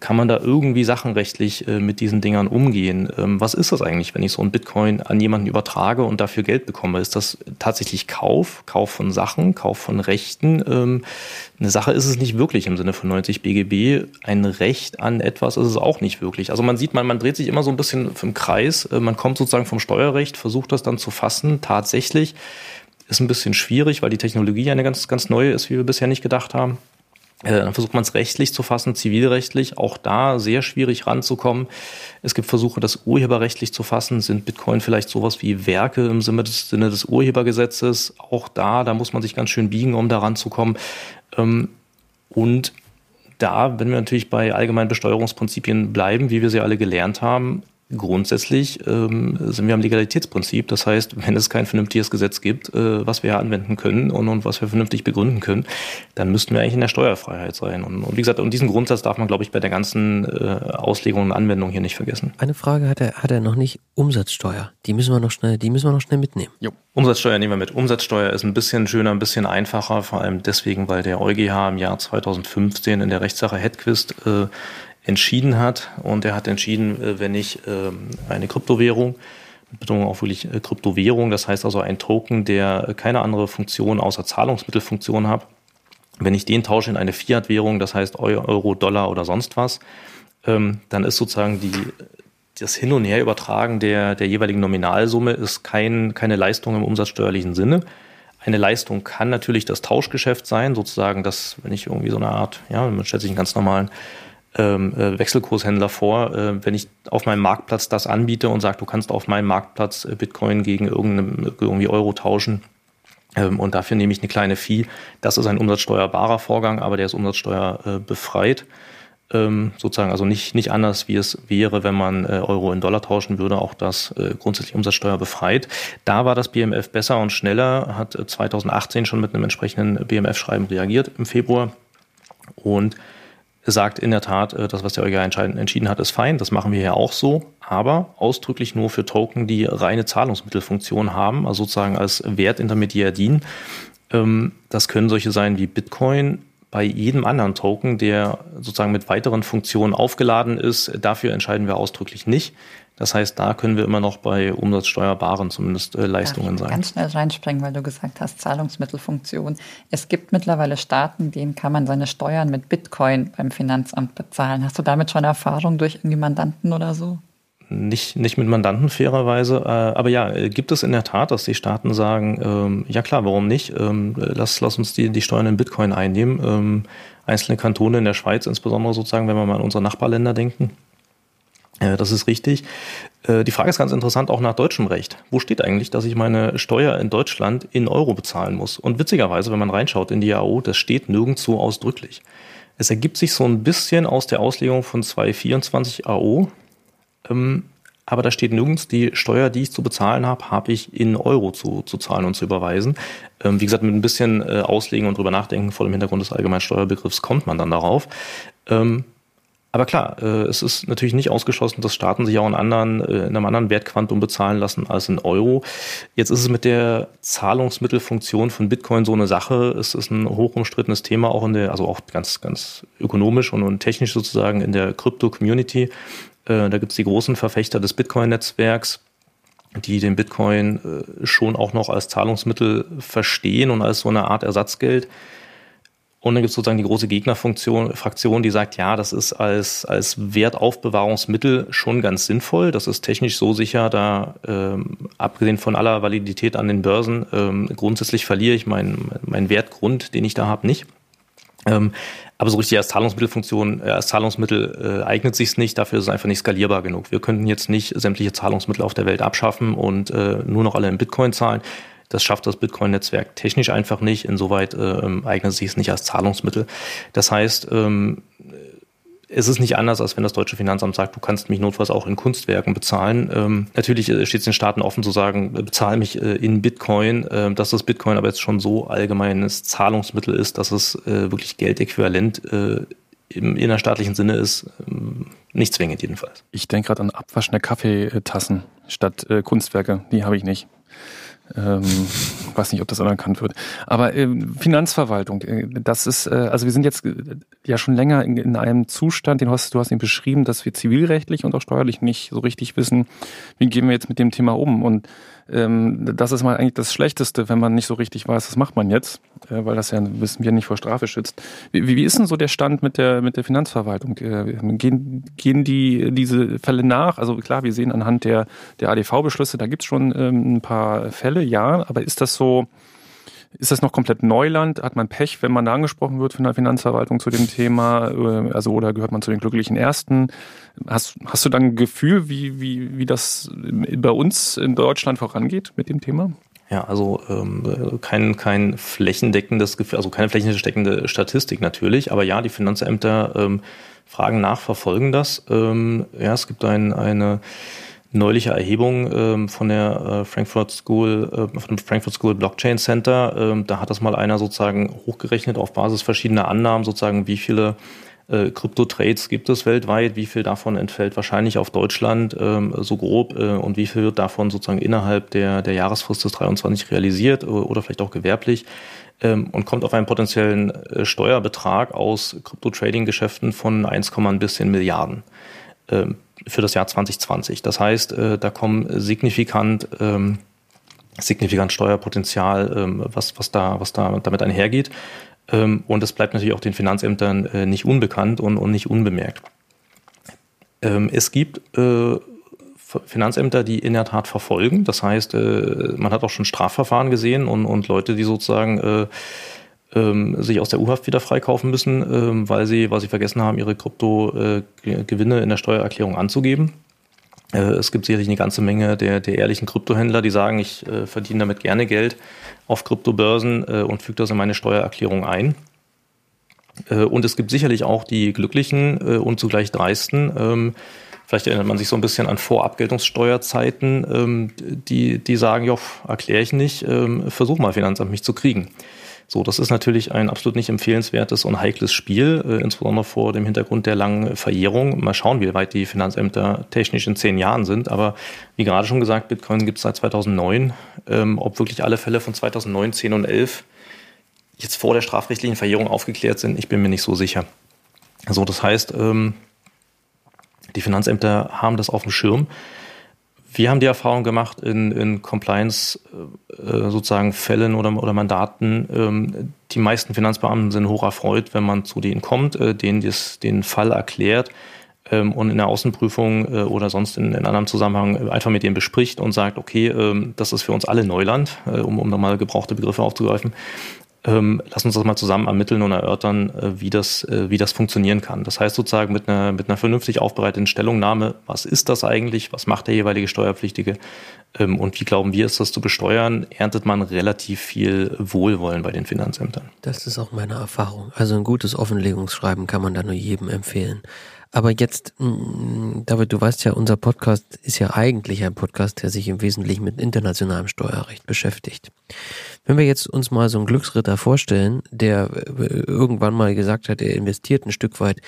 Speaker 3: kann man da irgendwie sachenrechtlich äh, mit diesen Dingern umgehen? Ähm, was ist das eigentlich, wenn ich so ein Bitcoin an jemanden übertrage und dafür Geld bekomme? Ist das tatsächlich Kauf, Kauf von Sachen, Kauf von Rechten? Ähm, eine Sache ist es nicht wirklich im Sinne von 90 BGB. Ein Recht an etwas ist es auch nicht wirklich. Also man sieht, man, man dreht sich immer so ein bisschen im Kreis. Äh, man kommt sozusagen vom Steuerrecht, versucht das dann zu fassen. Tatsächlich ist ein bisschen schwierig, weil die Technologie eine ganz, ganz neue ist, wie wir bisher nicht gedacht haben. Dann versucht man es rechtlich zu fassen, zivilrechtlich, auch da sehr schwierig ranzukommen. Es gibt Versuche, das urheberrechtlich zu fassen. Sind Bitcoin vielleicht sowas wie Werke im Sinne des, Sinne des Urhebergesetzes? Auch da, da muss man sich ganz schön biegen, um da ranzukommen. Ähm, und da, wenn wir natürlich bei allgemeinen Besteuerungsprinzipien bleiben, wie wir sie alle gelernt haben, Grundsätzlich ähm, sind wir am Legalitätsprinzip. Das heißt, wenn es kein vernünftiges Gesetz gibt, äh, was wir anwenden können und, und was wir vernünftig begründen können, dann müssten wir eigentlich in der Steuerfreiheit sein. Und, und wie gesagt, und diesen Grundsatz darf man, glaube ich, bei der ganzen äh, Auslegung und Anwendung hier nicht vergessen.
Speaker 2: Eine Frage hat er, hat er noch nicht. Umsatzsteuer. Die müssen wir noch schnell, die müssen wir noch schnell mitnehmen.
Speaker 3: Jo. Umsatzsteuer nehmen wir mit. Umsatzsteuer ist ein bisschen schöner, ein bisschen einfacher, vor allem deswegen, weil der EuGH im Jahr 2015 in der Rechtssache Hedquist äh, entschieden hat. Und er hat entschieden, äh, wenn ich ähm, eine Kryptowährung, Betonung auch wirklich äh, Kryptowährung, das heißt also ein Token, der keine andere Funktion außer Zahlungsmittelfunktion hat, wenn ich den tausche in eine Fiat-Währung, das heißt Euro, Dollar oder sonst was, ähm, dann ist sozusagen die, das Hin- und Her-Übertragen der, der jeweiligen Nominalsumme ist kein, keine Leistung im umsatzsteuerlichen Sinne. Eine Leistung kann natürlich das Tauschgeschäft sein, sozusagen, dass, wenn ich irgendwie so eine Art, ja, man stellt sich einen ganz normalen ähm, äh, Wechselkurshändler vor, äh, wenn ich auf meinem Marktplatz das anbiete und sage, du kannst auf meinem Marktplatz äh, Bitcoin gegen irgendeine, irgendwie Euro tauschen ähm, und dafür nehme ich eine kleine Fee. Das ist ein umsatzsteuerbarer Vorgang, aber der ist Umsatzsteuer äh. Ähm, sozusagen also nicht, nicht anders, wie es wäre, wenn man Euro in Dollar tauschen würde, auch das äh, grundsätzlich Umsatzsteuer befreit. Da war das BMF besser und schneller, hat 2018 schon mit einem entsprechenden BMF-Schreiben reagiert im Februar und sagt in der Tat, äh, das, was der EuGH entschieden hat, ist fein. Das machen wir ja auch so, aber ausdrücklich nur für Token, die reine Zahlungsmittelfunktion haben, also sozusagen als Wertintermediär dienen. Ähm, das können solche sein wie Bitcoin. Bei jedem anderen Token, der sozusagen mit weiteren Funktionen aufgeladen ist, dafür entscheiden wir ausdrücklich nicht. Das heißt, da können wir immer noch bei umsatzsteuerbaren zumindest äh, Leistungen sein.
Speaker 4: Ganz schnell reinspringen, weil du gesagt hast, Zahlungsmittelfunktion. Es gibt mittlerweile Staaten, denen kann man seine Steuern mit Bitcoin beim Finanzamt bezahlen. Hast du damit schon Erfahrung durch irgendwie Mandanten oder so?
Speaker 3: Nicht, nicht mit Mandanten fairerweise, äh, aber ja, äh, gibt es in der Tat, dass die Staaten sagen, ähm, ja klar, warum nicht? Ähm, lass, lass uns die, die Steuern in Bitcoin einnehmen. Ähm, einzelne Kantone in der Schweiz, insbesondere sozusagen, wenn wir mal an unsere Nachbarländer denken, äh, das ist richtig. Äh, die Frage ist ganz interessant auch nach deutschem Recht. Wo steht eigentlich, dass ich meine Steuer in Deutschland in Euro bezahlen muss? Und witzigerweise, wenn man reinschaut in die AO, das steht nirgendwo ausdrücklich. Es ergibt sich so ein bisschen aus der Auslegung von 224 AO. Ähm, aber da steht nirgends, die Steuer, die ich zu bezahlen habe, habe ich in Euro zu, zu zahlen und zu überweisen. Ähm, wie gesagt, mit ein bisschen äh, Auslegen und drüber nachdenken vor dem Hintergrund des allgemeinen Steuerbegriffs kommt man dann darauf. Ähm, aber klar, äh, es ist natürlich nicht ausgeschlossen, dass Staaten sich auch in, anderen, äh, in einem anderen Wertquantum bezahlen lassen als in Euro. Jetzt ist es mit der Zahlungsmittelfunktion von Bitcoin so eine Sache. Es ist ein hoch umstrittenes Thema, auch in der, also auch ganz, ganz ökonomisch und, und technisch sozusagen in der Krypto-Community. Äh, da gibt es die großen Verfechter des Bitcoin-Netzwerks, die den Bitcoin äh, schon auch noch als Zahlungsmittel verstehen und als so eine Art Ersatzgeld. Und dann gibt es sozusagen die große Gegnerfunktion, Fraktion, die sagt, ja, das ist als, als Wertaufbewahrungsmittel schon ganz sinnvoll. Das ist technisch so sicher, da ähm, abgesehen von aller Validität an den Börsen, ähm, grundsätzlich verliere ich meinen mein Wertgrund, den ich da habe, nicht. Ähm, aber so richtig als Zahlungsmittelfunktion, äh, als Zahlungsmittel äh, eignet sich nicht. Dafür ist es einfach nicht skalierbar genug. Wir könnten jetzt nicht sämtliche Zahlungsmittel auf der Welt abschaffen und äh, nur noch alle in Bitcoin zahlen. Das schafft das Bitcoin-Netzwerk technisch einfach nicht. Insoweit äh, eignet sich es nicht als Zahlungsmittel. Das heißt, ähm, es ist nicht anders, als wenn das deutsche Finanzamt sagt, du kannst mich notfalls auch in Kunstwerken bezahlen. Ähm, natürlich äh, steht es den Staaten offen zu sagen, äh, bezahle mich äh, in Bitcoin, äh, dass das Bitcoin aber jetzt schon so allgemeines Zahlungsmittel ist, dass es äh, wirklich Geldäquivalent äh, im innerstaatlichen Sinne ist, ähm, nicht zwingend jedenfalls.
Speaker 1: Ich denke gerade an abwaschende Kaffeetassen statt Kunstwerke. Die habe ich nicht. Ähm, weiß nicht, ob das anerkannt wird. Aber äh, Finanzverwaltung, äh, das ist, äh, also wir sind jetzt äh, ja schon länger in, in, einem Zustand, den hast du hast ihn beschrieben, dass wir zivilrechtlich und auch steuerlich nicht so richtig wissen, wie gehen wir jetzt mit dem Thema um. Und das ist mal eigentlich das Schlechteste, wenn man nicht so richtig weiß, was macht man jetzt, äh, weil das ja, wissen wir, nicht vor Strafe schützt. Wie, wie ist denn so der Stand mit der, mit der Finanzverwaltung? Äh, gehen, gehen die diese Fälle nach? Also klar, wir sehen anhand der, der ADV-Beschlüsse, da gibt's schon ähm, ein paar Fälle, ja, aber ist das so, ist das noch komplett Neuland? Hat man Pech, wenn man da angesprochen wird von der Finanzverwaltung zu dem Thema? Äh, also oder gehört man zu den glücklichen Ersten? Hast, hast du dann ein Gefühl, wie, wie, wie das bei uns in Deutschland vorangeht mit dem Thema?
Speaker 3: Ja, also ähm, kein, kein flächendeckendes Gefühl, also keine flächendeckende Statistik natürlich, aber ja, die Finanzämter ähm, fragen nach, verfolgen das. Ähm, ja, es gibt ein, eine neuliche Erhebung ähm, von der äh, Frankfurt School, äh, von dem Frankfurt School Blockchain Center. Ähm, da hat das mal einer sozusagen hochgerechnet auf Basis verschiedener Annahmen, sozusagen wie viele äh, Krypto-Trades gibt es weltweit, wie viel davon entfällt wahrscheinlich auf Deutschland, ähm, so grob, äh, und wie viel wird davon sozusagen innerhalb der, der Jahresfrist des 23 realisiert äh, oder vielleicht auch gewerblich ähm, und kommt auf einen potenziellen äh, Steuerbetrag aus Krypto-Trading-Geschäften von 1, ein bisschen Milliarden. Ähm, für das Jahr 2020. Das heißt, äh, da kommen signifikant ähm, signifikant Steuerpotenzial, ähm, was, was, da, was da damit einhergeht. Und das bleibt natürlich auch den Finanzämtern äh, nicht unbekannt und, und nicht unbemerkt. Es gibt äh, Finanzämter, die in der Tat verfolgen. Das heißt, man hat auch schon Strafverfahren gesehen und, und Leute, die sozusagen ähm, sich aus der U-Haft wieder freikaufen müssen, ähm, weil sie, weil sie vergessen haben, ihre Kryptogewinne in der Steuererklärung anzugeben. Äh, es gibt sicherlich eine ganze Menge der, der ehrlichen Kryptohändler, die sagen, ich äh, verdiene damit gerne Geld auf Kryptobörsen äh, und füge das in meine Steuererklärung ein. Äh, und es gibt sicherlich auch die glücklichen äh, und zugleich dreisten, ähm, Vielleicht erinnert man sich so ein bisschen an Vorabgeltungssteuerzeiten, ähm, die, die sagen, ja, erkläre ich nicht, ähm, versuch mal Finanzamt mich zu kriegen. So, das ist natürlich ein absolut nicht empfehlenswertes und heikles Spiel, äh, insbesondere vor dem Hintergrund der langen Verjährung. Mal schauen, wie weit die Finanzämter technisch in zehn Jahren sind. Aber wie gerade schon gesagt, Bitcoin gibt es seit 2009. Ähm, ob wirklich alle Fälle von 2009, 10 und 11 jetzt vor der strafrechtlichen Verjährung aufgeklärt sind, ich bin mir nicht so sicher. So, das heißt, ähm, die Finanzämter haben das auf dem Schirm. Wir haben die Erfahrung gemacht in, in Compliance äh, sozusagen Fällen oder, oder Mandaten. Ähm, die meisten Finanzbeamten sind hoch erfreut, wenn man zu denen kommt, äh, denen das, den Fall erklärt ähm, und in der Außenprüfung äh, oder sonst in, in anderem Zusammenhang einfach mit denen bespricht und sagt, okay, ähm, das ist für uns alle Neuland, äh, um, um nochmal gebrauchte Begriffe aufzugreifen. Ähm, lass uns das mal zusammen ermitteln und erörtern, äh, wie, das, äh, wie das funktionieren kann. Das heißt sozusagen mit einer, mit einer vernünftig aufbereiteten Stellungnahme, was ist das eigentlich, was macht der jeweilige Steuerpflichtige ähm, und wie glauben wir, ist das zu besteuern, erntet man relativ viel Wohlwollen bei den Finanzämtern.
Speaker 2: Das ist auch meine Erfahrung. Also ein gutes Offenlegungsschreiben kann man da nur jedem empfehlen. Aber jetzt, mm, David, du weißt ja, unser Podcast ist ja eigentlich ein Podcast, der sich im Wesentlichen mit internationalem Steuerrecht beschäftigt. Wenn wir jetzt uns mal so einen Glücksritter vorstellen, der äh, irgendwann mal gesagt hat, er investiert ein Stück weit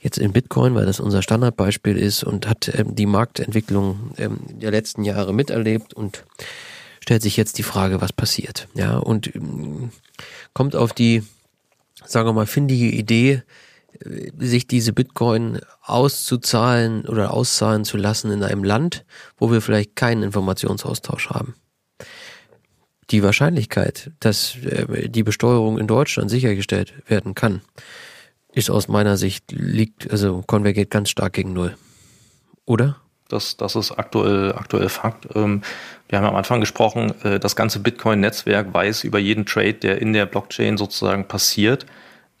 Speaker 2: jetzt in Bitcoin, weil das unser Standardbeispiel ist und hat ähm, die Marktentwicklung ähm, der letzten Jahre miterlebt und stellt sich jetzt die Frage, was passiert. Ja, und ähm, kommt auf die, sagen wir mal, findige Idee, sich diese Bitcoin auszuzahlen oder auszahlen zu lassen in einem Land, wo wir vielleicht keinen Informationsaustausch haben. Die Wahrscheinlichkeit, dass äh, die Besteuerung in Deutschland sichergestellt werden kann, ist aus meiner Sicht liegt, also konvergiert ganz stark gegen Null. Oder?
Speaker 3: Das, das ist aktuell, aktuell Fakt. Ähm, wir haben am Anfang gesprochen, äh, das ganze Bitcoin-Netzwerk weiß über jeden Trade, der in der Blockchain sozusagen passiert.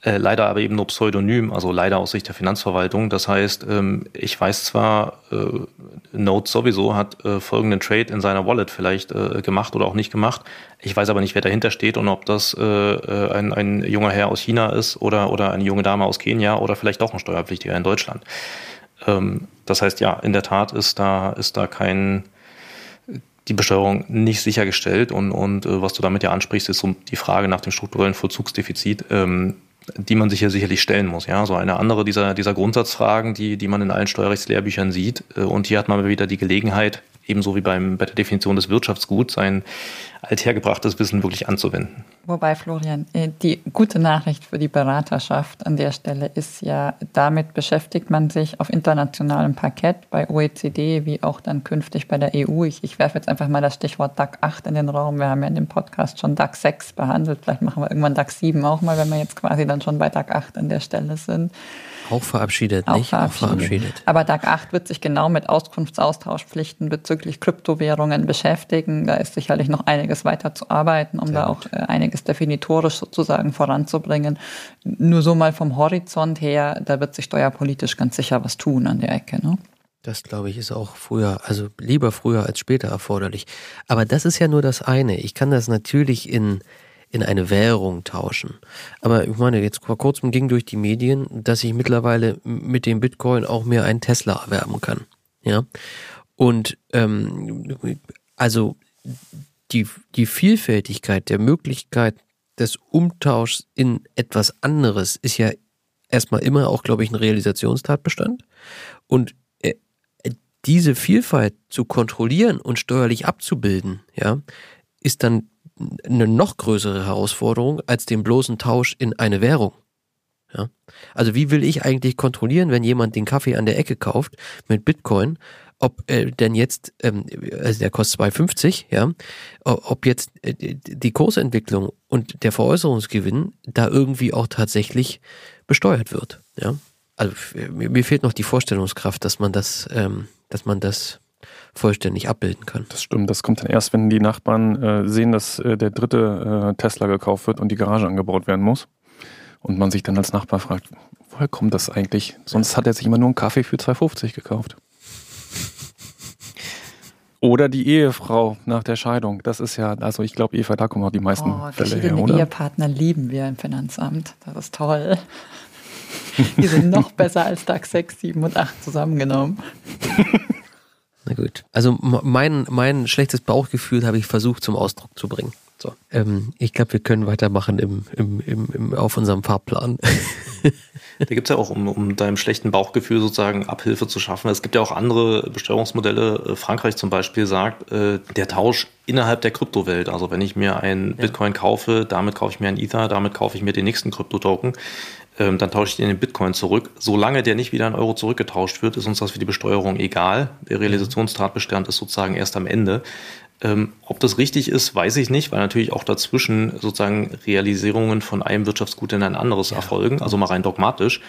Speaker 3: Äh, leider aber eben nur pseudonym, also leider aus Sicht der Finanzverwaltung. Das heißt, ähm, ich weiß zwar, äh, Node sowieso hat äh, folgenden Trade in seiner Wallet vielleicht äh, gemacht oder auch nicht gemacht. Ich weiß aber nicht, wer dahinter steht und ob das äh, äh, ein, ein junger Herr aus China ist oder, oder eine junge Dame aus Kenia oder vielleicht auch ein Steuerpflichtiger in Deutschland. Ähm, das heißt, ja, in der Tat ist da, ist da kein, die Besteuerung nicht sichergestellt und, und was du damit ja ansprichst, ist so die Frage nach dem strukturellen Vollzugsdefizit. Ähm, die man sich ja sicherlich stellen muss. Ja, so eine andere dieser, dieser Grundsatzfragen, die, die man in allen Steuerrechtslehrbüchern sieht. Äh, und hier hat man wieder die Gelegenheit, ebenso wie beim, bei der Definition des Wirtschaftsguts, sein althergebrachtes Wissen wirklich anzuwenden.
Speaker 4: Wobei, Florian, äh, die gute Nachricht für die Beraterschaft an der Stelle ist ja, damit beschäftigt man sich auf internationalem Parkett bei OECD wie auch dann künftig bei der EU. Ich, ich werfe jetzt einfach mal das Stichwort DAC 8 in den Raum. Wir haben ja in dem Podcast schon DAC 6 behandelt. Vielleicht machen wir irgendwann DAC 7 auch mal, wenn wir jetzt quasi dann schon bei DAC 8 an der Stelle sind.
Speaker 2: Auch verabschiedet,
Speaker 4: auch
Speaker 2: nicht?
Speaker 4: Verabschiedet. Auch verabschiedet. Aber DAG 8 wird sich genau mit Auskunftsaustauschpflichten bezüglich Kryptowährungen beschäftigen. Da ist sicherlich noch einiges weiter zu arbeiten, um Sehr da auch äh, einiges definitorisch sozusagen voranzubringen. Nur so mal vom Horizont her, da wird sich steuerpolitisch ganz sicher was tun an der Ecke. Ne?
Speaker 2: Das glaube ich ist auch früher, also lieber früher als später erforderlich. Aber das ist ja nur das eine. Ich kann das natürlich in in eine Währung tauschen. Aber ich meine, jetzt vor kurzem ging durch die Medien, dass ich mittlerweile mit dem Bitcoin auch mir einen Tesla erwerben kann. Ja. Und ähm, also die, die Vielfältigkeit der Möglichkeit des Umtauschs in etwas anderes ist ja erstmal immer auch, glaube ich, ein Realisationstatbestand. Und äh, diese Vielfalt zu kontrollieren und steuerlich abzubilden, ja, ist dann eine noch größere Herausforderung als den bloßen Tausch in eine Währung. Ja? Also wie will ich eigentlich kontrollieren, wenn jemand den Kaffee an der Ecke kauft mit Bitcoin, ob äh, denn jetzt, ähm, also der kostet 2,50, ja, ob jetzt äh, die Kursentwicklung und der Veräußerungsgewinn da irgendwie auch tatsächlich besteuert wird. Ja? Also mir fehlt noch die Vorstellungskraft, dass man das, ähm, dass man das vollständig abbilden kann.
Speaker 1: Das stimmt, das kommt dann erst, wenn die Nachbarn äh, sehen, dass äh, der dritte äh, Tesla gekauft wird und die Garage angebaut werden muss. Und man sich dann als Nachbar fragt, woher kommt das eigentlich? Sonst hat er sich immer nur einen Kaffee für 2,50 gekauft. Oder die Ehefrau nach der Scheidung. Das ist ja, also ich glaube, Eva, da kommen auch die meisten oh, Fälle her, oder?
Speaker 4: Ehepartner lieben wir im Finanzamt. Das ist toll. Die sind noch besser als DAX 6, 7 und 8 zusammengenommen.
Speaker 2: Na gut. Also mein, mein schlechtes Bauchgefühl habe ich versucht zum Ausdruck zu bringen. So. Ähm, ich glaube, wir können weitermachen im, im, im, im, auf unserem Fahrplan.
Speaker 3: da gibt es ja auch, um, um deinem schlechten Bauchgefühl sozusagen Abhilfe zu schaffen. Es gibt ja auch andere Besteuerungsmodelle. Äh, Frankreich zum Beispiel sagt, äh, der Tausch innerhalb der Kryptowelt. Also wenn ich mir ein ja. Bitcoin kaufe, damit kaufe ich mir ein Ether, damit kaufe ich mir den nächsten Kryptotoken dann tausche ich den in Bitcoin zurück. Solange der nicht wieder in Euro zurückgetauscht wird, ist uns das für die Besteuerung egal. Der Realisationstatbestand ist sozusagen erst am Ende. Ähm, ob das richtig ist, weiß ich nicht, weil natürlich auch dazwischen sozusagen Realisierungen von einem Wirtschaftsgut in ein anderes ja. erfolgen, also mal rein dogmatisch.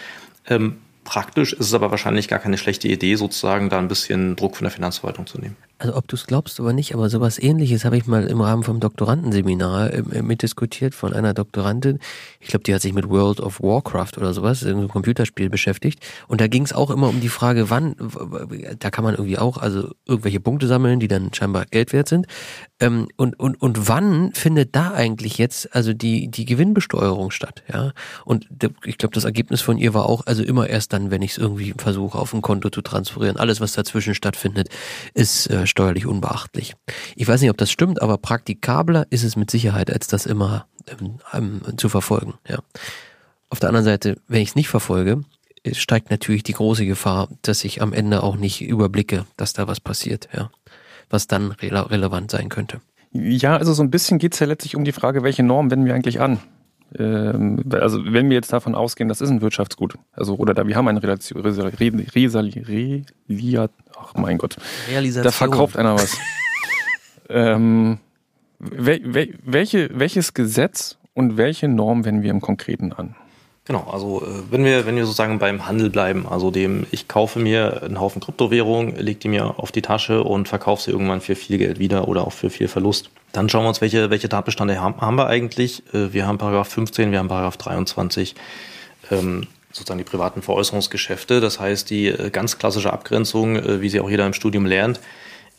Speaker 3: Ähm, praktisch ist es aber wahrscheinlich gar keine schlechte Idee, sozusagen da ein bisschen Druck von der Finanzverwaltung zu nehmen.
Speaker 2: Also ob du es glaubst oder nicht, aber sowas ähnliches habe ich mal im Rahmen vom Doktorandenseminar äh, mitdiskutiert von einer Doktorandin. Ich glaube, die hat sich mit World of Warcraft oder sowas, ein Computerspiel beschäftigt. Und da ging es auch immer um die Frage, wann, da kann man irgendwie auch also irgendwelche Punkte sammeln, die dann scheinbar Geld wert sind. Ähm, und, und, und wann findet da eigentlich jetzt also die, die Gewinnbesteuerung statt? Ja. Und ich glaube, das Ergebnis von ihr war auch, also immer erst dann, wenn ich es irgendwie versuche, auf ein Konto zu transferieren. Alles, was dazwischen stattfindet, ist äh, steuerlich unbeachtlich. Ich weiß nicht, ob das stimmt, aber praktikabler ist es mit Sicherheit, als das immer ähm, ähm, zu verfolgen. Ja. Auf der anderen Seite, wenn ich es nicht verfolge, steigt natürlich die große Gefahr, dass ich am Ende auch nicht überblicke, dass da was passiert, ja. Was dann rele relevant sein könnte.
Speaker 1: Ja, also so ein bisschen geht es ja letztlich um die Frage, welche Normen wenden wir eigentlich an? Ähm, also wenn wir jetzt davon ausgehen, das ist ein Wirtschaftsgut, also oder da wir haben Relation, Relia, ach mein Gott, Realisation. da verkauft einer was. ähm, wel, wel, welche, welches Gesetz und welche Norm wenden wir im Konkreten an?
Speaker 3: Genau, also äh, wenn wir, wenn wir sozusagen beim Handel bleiben, also dem, ich kaufe mir einen Haufen Kryptowährung, lege die mir auf die Tasche und verkaufe sie irgendwann für viel Geld wieder oder auch für viel Verlust. Dann schauen wir uns, welche, welche Tatbestände haben, haben wir eigentlich. Äh, wir haben Paragraph 15, wir haben Paragraph 23, ähm, sozusagen die privaten Veräußerungsgeschäfte. Das heißt, die äh, ganz klassische Abgrenzung, wie sie auch jeder im Studium lernt,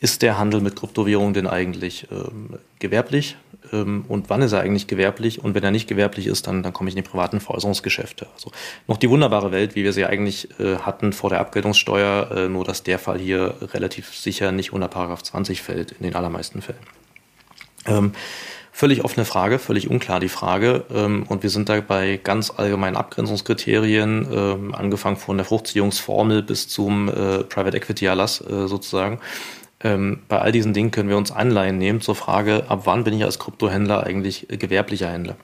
Speaker 3: ist der Handel mit Kryptowährungen denn eigentlich ähm, gewerblich? ähm, und wann ist er eigentlich gewerblich und wenn er nicht gewerblich ist, dann, dann komme ich in die privaten Veräußerungsgeschäfte. Also noch die wunderbare Welt, wie wir sie eigentlich äh, hatten vor der Abgeltungssteuer, äh, nur dass der Fall hier relativ sicher nicht unter Paragraph 20 fällt, in den allermeisten Fällen. Ähm, völlig offene Frage, völlig unklar die Frage. Ähm, und wir sind da bei ganz allgemeinen Abgrenzungskriterien, ähm, angefangen von der Fruchtziehungsformel bis zum äh, Private Equity Erlass äh, sozusagen. Ähm, bei all diesen Dingen können wir uns Anleihen nehmen zur Frage, ab wann bin ich als Kryptohändler eigentlich gewerblicher Händler?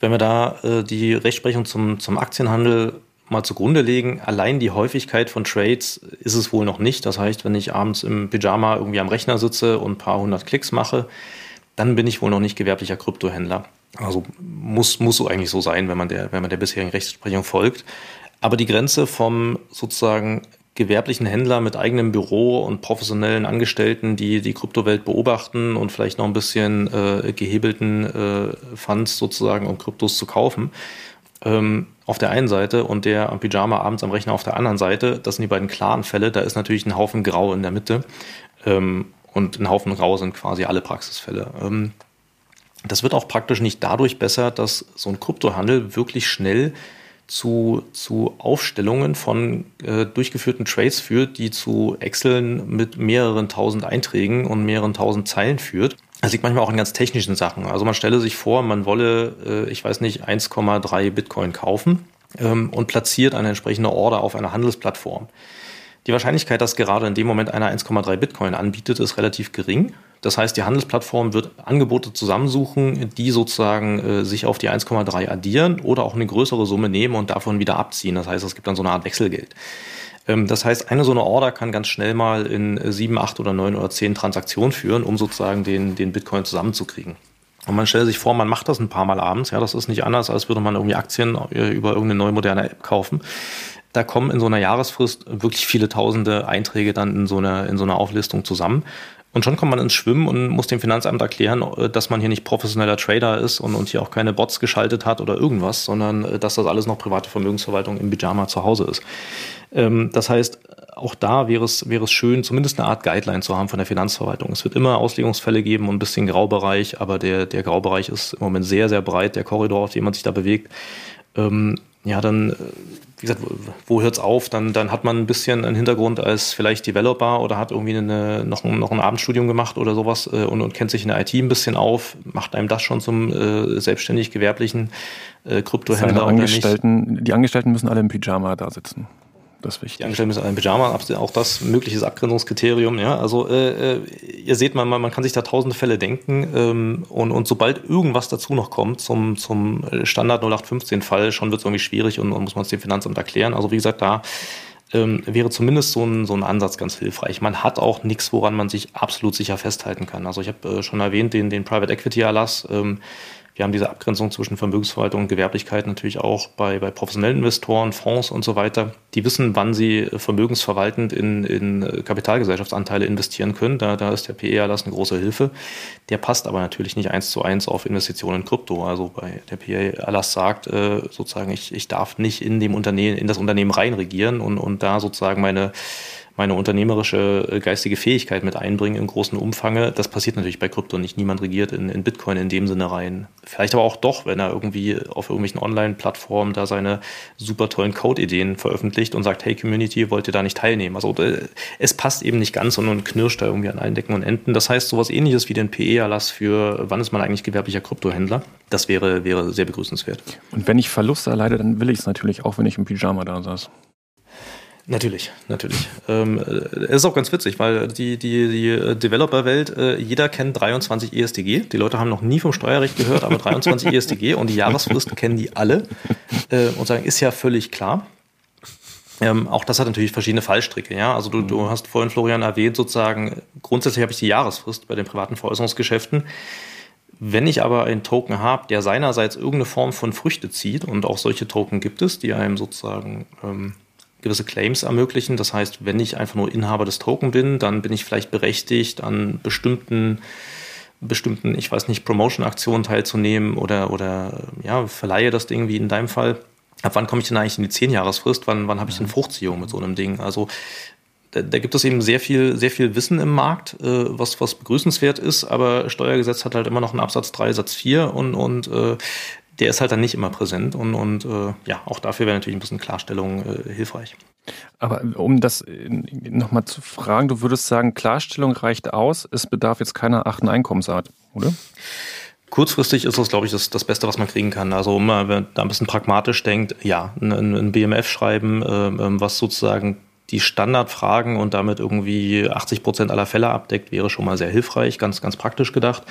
Speaker 3: Wenn wir da äh, die Rechtsprechung zum, zum Aktienhandel mal zugrunde legen, allein die Häufigkeit von Trades ist es wohl noch nicht. Das heißt, wenn ich abends im Pyjama irgendwie am Rechner sitze und ein paar hundert Klicks mache, dann bin ich wohl noch nicht gewerblicher Kryptohändler. Also muss, muss so eigentlich so sein, wenn man der, wenn man der bisherigen Rechtsprechung folgt. Aber die Grenze vom sozusagen gewerblichen Händler mit eigenem Büro und professionellen Angestellten, die die Kryptowelt beobachten und vielleicht noch ein bisschen äh, gehebelten äh, Funds sozusagen, um Kryptos zu kaufen. Ähm, auf der einen Seite und der am Pyjama abends am Rechner auf der anderen Seite. Das sind die beiden klaren Fälle. Da ist natürlich ein Haufen Grau in der Mitte. Ähm, und ein Haufen Grau sind quasi alle Praxisfälle. Ähm, das wird auch praktisch nicht dadurch besser, dass so ein Kryptohandel wirklich schnell zu, zu Aufstellungen von äh, durchgeführten Trades führt, die zu Exceln mit mehreren tausend Einträgen und mehreren tausend Zeilen führt. Das liegt manchmal auch in ganz technischen Sachen. Also man stelle sich vor, man wolle, äh, ich weiß nicht, 1,3 Bitcoin kaufen ähm, und platziert eine entsprechende Order auf einer Handelsplattform. Die Wahrscheinlichkeit, dass gerade in dem Moment einer 1,3 Bitcoin anbietet, ist relativ gering. Das heißt, die Handelsplattform wird Angebote zusammensuchen, die sozusagen äh, sich auf die 1,3 addieren oder auch eine größere Summe nehmen und davon wieder abziehen. Das heißt, es gibt dann so eine Art Wechselgeld. Ähm, das heißt, eine so eine Order kann ganz schnell mal in äh, sieben, acht oder neun oder zehn Transaktionen führen, um sozusagen den, den Bitcoin zusammenzukriegen. Und man stellt sich vor, man macht das ein paar Mal abends. Ja, das ist nicht anders, als würde man irgendwie Aktien äh, über irgendeine neue moderne App kaufen da kommen in so einer Jahresfrist wirklich viele tausende Einträge dann in so einer, in so einer Auflistung zusammen. Und schon kommt man ins Schwimmen und muss dem Finanzamt erklären, äh, dass man hier nicht professioneller Trader ist und, und hier auch keine Bots geschaltet hat oder irgendwas, sondern äh, dass das alles noch private Vermögensverwaltung im Pyjama zu Hause ist. Ähm, das heißt, auch da wäre es, wäre es schön, zumindest eine Art Guideline zu haben von der Finanzverwaltung. Es wird immer Auslegungsfälle geben und ein bisschen Graubereich, aber der, der Graubereich ist im Moment sehr, sehr breit, der Korridor, auf dem man sich da bewegt. Ähm, ja, dann, äh, wie gesagt, wo hört's auf? Dann, dann hat man ein bisschen einen Hintergrund als vielleicht Developer oder hat irgendwie eine, noch, ein, noch ein Abendstudium gemacht oder sowas äh, und, und kennt sich in der IT ein bisschen auf. Macht einem das schon zum äh, selbstständig gewerblichen äh, Kryptohändler?
Speaker 1: Angestellten, die Angestellten müssen alle im Pyjama da sitzen. Das ist wichtig.
Speaker 3: Die Angestellten müssen ein Pyjama, auch das mögliches Abgrenzungskriterium. Ja, also äh, äh, ihr seht mal, man kann sich da tausende Fälle denken ähm, und, und sobald irgendwas dazu noch kommt zum, zum Standard 0815-Fall, schon wird es irgendwie schwierig und, und muss man es dem Finanzamt erklären. Also wie gesagt, da ähm, wäre zumindest so ein, so ein Ansatz ganz hilfreich. Man hat auch nichts, woran man sich absolut sicher festhalten kann. Also ich habe äh, schon erwähnt, den, den Private Equity Erlass. Ähm, Wir haben diese Abgrenzung zwischen Vermögensverwaltung und Gewerblichkeit natürlich auch bei, bei professionellen Investoren, Fonds und so weiter. Die wissen, wann sie vermögensverwaltend in, in Kapitalgesellschaftsanteile investieren können. Da, da ist der PE-Erlass eine große Hilfe. Der passt aber natürlich nicht eins zu eins auf Investitionen in Krypto. Also bei der PE-Erlass sagt äh, sozusagen, ich, ich darf nicht in dem Unternehmen, in das Unternehmen reinregieren und, und da sozusagen meine meine unternehmerische äh, geistige Fähigkeit mit einbringen im großen Umfange. Das passiert natürlich bei Krypto nicht. Niemand regiert in, in Bitcoin in dem Sinne rein. Vielleicht aber auch doch, wenn er irgendwie auf irgendwelchen Online-Plattformen da seine super tollen Code-Ideen veröffentlicht und sagt, hey Community, wollt ihr da nicht teilnehmen? Also äh, es passt eben nicht ganz und knirscht da irgendwie an allen Decken und Enden. Das heißt, sowas ähnliches wie den PE-Erlass für, wann ist man eigentlich gewerblicher Kryptohändler, das wäre, wäre sehr begrüßenswert.
Speaker 1: Und wenn ich Verluste erleide, dann will ich es natürlich auch, wenn ich im Pyjama da saß.
Speaker 3: Natürlich, natürlich. Ähm, es ist auch ganz witzig, weil die, die, die Developer-Welt, äh, jeder kennt 23 ESDG. Die Leute haben noch nie vom Steuerrecht gehört, aber 23 ESDG und die Jahresfristen kennen die alle äh, und sagen, ist ja völlig klar. Ähm, auch das hat natürlich verschiedene Fallstricke. Ja? Also du, du mhm. hast vorhin, Florian, erwähnt, sozusagen, grundsätzlich habe ich die Jahresfrist bei den privaten Veräußerungsgeschäften. Wenn ich aber einen Token habe, der seinerseits irgendeine Form von Früchte zieht, und auch solche Token gibt es, die einem sozusagen ähm, gewisse Claims ermöglichen. Das heißt, wenn ich einfach nur Inhaber des Token bin, dann bin ich vielleicht berechtigt, an bestimmten bestimmten, ich weiß nicht, Promotion-Aktionen teilzunehmen oder, oder ja, verleihe das Ding wie in deinem Fall. Ab wann komme ich denn eigentlich in die 10-Jahresfrist? Wann, wann habe ich denn Fruchtziehung mit so einem Ding? Also da, da, gibt es eben sehr viel, sehr viel Wissen im Markt, äh, was, was begrüßenswert ist, aber Steuergesetz hat halt immer noch einen Absatz 3, Satz 4 und, und äh, der ist halt dann nicht immer präsent und, und äh, ja, auch dafür wäre natürlich ein bisschen Klarstellung äh, hilfreich.
Speaker 1: Aber um das äh, nochmal zu fragen, du würdest sagen, Klarstellung reicht aus, es bedarf jetzt keiner achten Einkommensart, oder?
Speaker 3: Kurzfristig ist das, glaube ich, das, das Beste, was man kriegen kann. Also, wenn man da ein bisschen pragmatisch denkt, ja, ein, ein BMF schreiben, äh, was sozusagen die Standardfragen und damit irgendwie 80 Prozent aller Fälle abdeckt, wäre schon mal sehr hilfreich, ganz, ganz praktisch gedacht.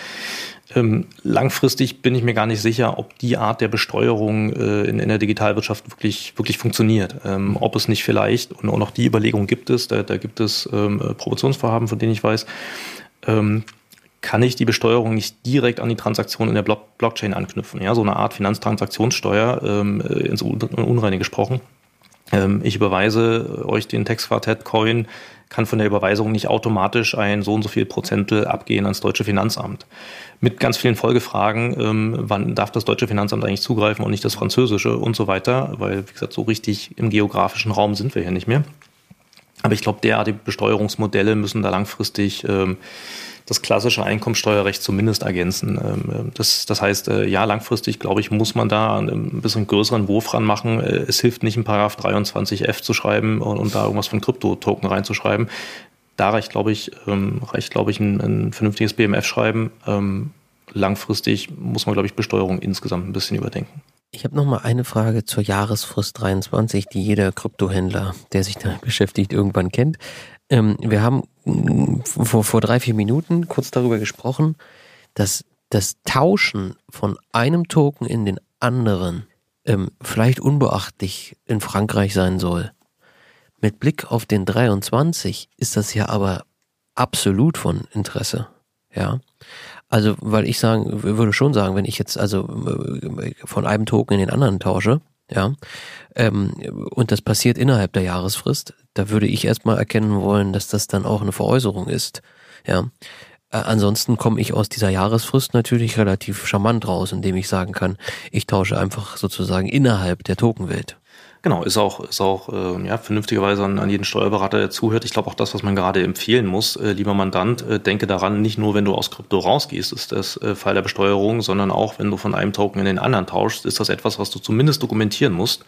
Speaker 3: Ähm, langfristig bin ich mir gar nicht sicher, ob die Art der Besteuerung äh, in, in, der Digitalwirtschaft wirklich, wirklich funktioniert. Ähm, ob es nicht vielleicht, und auch noch die Überlegung gibt es, da, da gibt es ähm, Promotionsvorhaben, von denen ich weiß, ähm, kann ich die Besteuerung nicht direkt an die Transaktion in der Block Blockchain anknüpfen. Ja, so eine Art Finanztransaktionssteuer, ähm, ins Unreine gesprochen. Ähm, ich überweise euch den Textquartett Coin, kann von der Überweisung nicht automatisch ein so und so viel Prozentel abgehen ans deutsche Finanzamt. Mit ganz vielen Folgefragen, ähm, wann darf das deutsche Finanzamt eigentlich zugreifen und nicht das französische und so weiter, weil, wie gesagt, so richtig im geografischen Raum sind wir hier nicht mehr. Aber ich glaube, derartige Besteuerungsmodelle müssen da langfristig ähm, das klassische Einkommensteuerrecht zumindest ergänzen. Ähm, ähm, das, das heißt, äh, ja, langfristig, glaube ich, muss man da ein bisschen größeren Wurf ranmachen. Äh, es hilft nicht, in Paragraph 23f zu schreiben und, und da irgendwas von Krypto-Token reinzuschreiben. Da reicht, glaube ich, ähm, reicht, glaube ich, ein, ein vernünftiges BMF-Schreiben. Langfristig muss man, glaube ich, Besteuerung insgesamt ein bisschen überdenken.
Speaker 2: Ich habe noch mal eine Frage zur Jahresfrist 23, die jeder Kryptohändler, der sich da beschäftigt, irgendwann kennt. Ähm, wir haben mm, vor, vor drei, vier Minuten kurz darüber gesprochen, dass das Tauschen von einem Token in den anderen ähm, vielleicht unbeachtlich in Frankreich sein soll. Mit Blick auf den 23 ist das ja aber absolut von Interesse. Ja. Also, weil ich sagen, würde schon sagen, wenn ich jetzt also äh, von einem Token in den anderen tausche, ja, ähm, und das passiert innerhalb der Jahresfrist, da würde ich erstmal erkennen wollen, dass das dann auch eine Veräußerung ist. Ja. Äh, ansonsten komme ich aus dieser Jahresfrist natürlich relativ charmant raus, indem ich sagen kann, ich tausche einfach sozusagen innerhalb der Tokenwelt.
Speaker 3: Genau, ist auch, ist auch äh, ja, vernünftigerweise an, an jeden Steuerberater, der zuhört. Ich glaube auch das, was man gerade empfehlen muss, äh, lieber Mandant, äh, denke daran, nicht nur, wenn du aus Krypto rausgehst, ist das äh, Fall der Besteuerung, sondern auch, wenn du von einem Token in den anderen tauschst, ist das etwas, was du zumindest dokumentieren musst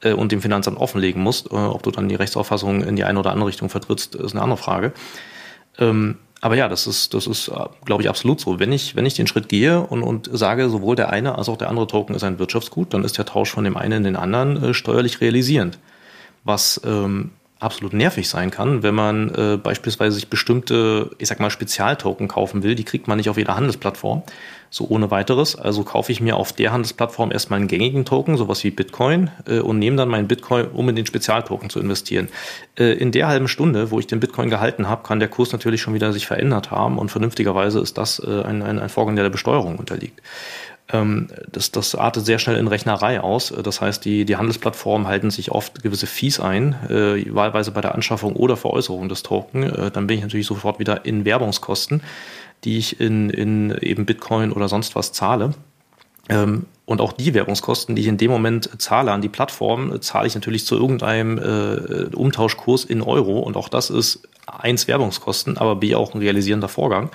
Speaker 3: äh, und dem Finanzamt offenlegen musst. Äh, ob du dann die Rechtsauffassung in die eine oder andere Richtung vertrittst, ist eine andere Frage. Ähm, aber ja, das ist, das ist, äh, glaube ich, absolut so. Wenn ich, wenn ich den Schritt gehe und, und sage, sowohl der eine als auch der andere Token ist ein Wirtschaftsgut, dann ist der Tausch von dem einen in den anderen äh, steuerlich realisierend. Was ähm, absolut nervig sein kann, wenn man äh, beispielsweise sich bestimmte, ich sag mal, Spezialtoken kaufen will. Die kriegt man nicht auf jeder Handelsplattform, so ohne weiteres. Also kaufe ich mir auf der Handelsplattform erstmal einen gängigen Token, sowas wie Bitcoin, äh, und nehme dann meinen Bitcoin, um in den Spezialtoken zu investieren. Äh, in der halben Stunde, wo ich den Bitcoin gehalten habe, kann der Kurs natürlich schon wieder sich verändert haben und vernünftigerweise ist das äh, ein, ein, ein Vorgang, der der Besteuerung unterliegt. Ähm, das, das artet sehr schnell in Rechnerei aus. Das heißt, die, die Handelsplattformen halten sich oft gewisse Fees ein, äh, wahlweise bei der Anschaffung oder Veräußerung des Token. Äh, dann bin ich natürlich sofort wieder in Werbungskosten, die ich in, in eben Bitcoin oder sonst was zahle. Ähm, und auch die Werbungskosten, die ich in dem Moment zahle an die Plattform, zahle ich natürlich zu irgendeinem äh, Umtauschkurs in Euro. Und auch das ist eins Werbungskosten, aber B auch ein realisierender Vorgang.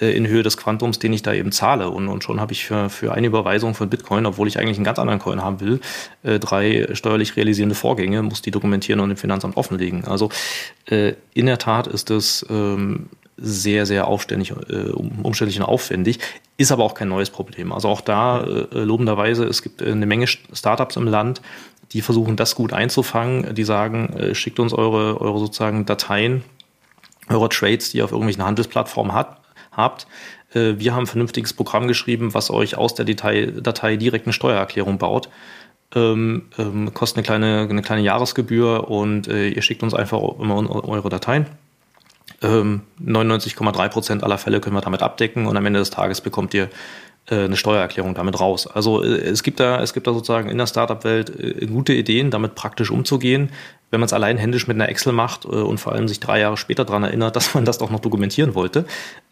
Speaker 3: Äh, in Höhe des Quantums, den ich da eben zahle. Und, und schon habe ich für, für eine Überweisung von Bitcoin, obwohl ich eigentlich einen ganz anderen Coin haben will, äh, drei steuerlich realisierende Vorgänge, muss die dokumentieren und im Finanzamt offenlegen. Also äh, in der Tat ist es ähm, sehr, sehr aufständig, äh, umständlich und aufwendig, ist aber auch kein neues Problem. Also auch da äh, lobenderweise, es gibt eine Menge Startups im Land, die versuchen, das gut einzufangen. Die sagen, äh, schickt uns eure, eure sozusagen Dateien, eure Trades, die ihr auf irgendwelchen Handelsplattformen hat, habt. Äh, wir haben ein vernünftiges Programm geschrieben, was euch aus der Datei, Datei direkt eine Steuererklärung baut. Ähm, ähm, kostet eine kleine, eine kleine Jahresgebühr und äh, ihr schickt uns einfach immer eure Dateien. Ähm, 99,3 Prozent aller Fälle können wir damit abdecken und am Ende des Tages bekommt ihr eine Steuererklärung damit raus. Also äh, es gibt da, es gibt da sozusagen in der Startup-Welt äh, gute Ideen, damit praktisch umzugehen. Wenn man es allein händisch mit einer Excel macht und vor allem sich drei Jahre später daran erinnert, dass man das doch noch dokumentieren wollte,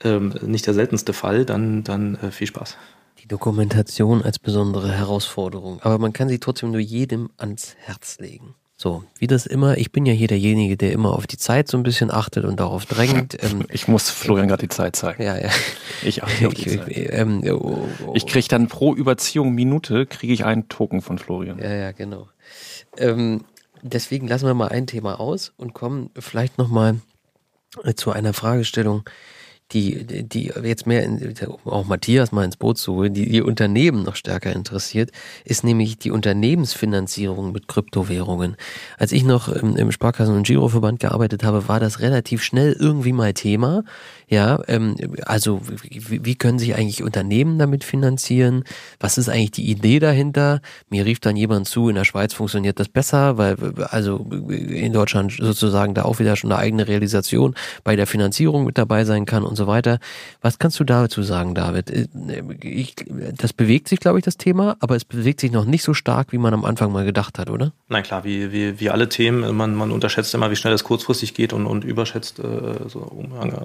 Speaker 3: ähm, nicht der seltenste Fall, dann, dann viel Spaß.
Speaker 2: Die Dokumentation als besondere Herausforderung. Aber man kann sie trotzdem nur jedem ans Herz legen. So, wie das immer, ich bin ja hier derjenige, der immer auf die Zeit so ein bisschen achtet und darauf drängt.
Speaker 1: Ähm, ich muss Florian gerade die Zeit zeigen.
Speaker 2: Ja, ja.
Speaker 1: Ich achte auf die Zeit. Ähm, oh, oh. Ich kriege dann pro Überziehung Minute, kriege ich einen Token von Florian.
Speaker 2: Ja, ja, genau. Ähm, deswegen lassen wir mal ein Thema aus und kommen vielleicht nochmal zu einer Fragestellung, die, die jetzt mehr, in, auch Matthias mal ins Boot zu holen, die die Unternehmen noch stärker interessiert, ist nämlich die Unternehmensfinanzierung mit Kryptowährungen. Als ich noch im, im Sparkassen- und Giroverband gearbeitet habe, war das relativ schnell irgendwie mal Thema. Ja, ähm, also wie, wie können sich eigentlich Unternehmen damit finanzieren? Was ist eigentlich die Idee dahinter? Mir rief dann jemand zu, in der Schweiz funktioniert das besser, weil also in Deutschland sozusagen da auch wieder schon eine eigene Realisation bei der Finanzierung mit dabei sein kann und so weiter. Was kannst du dazu sagen, David? Ich, das bewegt sich, glaube ich, das Thema, aber es bewegt sich noch nicht so stark, wie man am Anfang mal gedacht hat, oder?
Speaker 3: Nein, klar, wie, wie, wie alle Themen, man, man unterschätzt immer, wie schnell es kurzfristig geht und, und überschätzt, äh, so,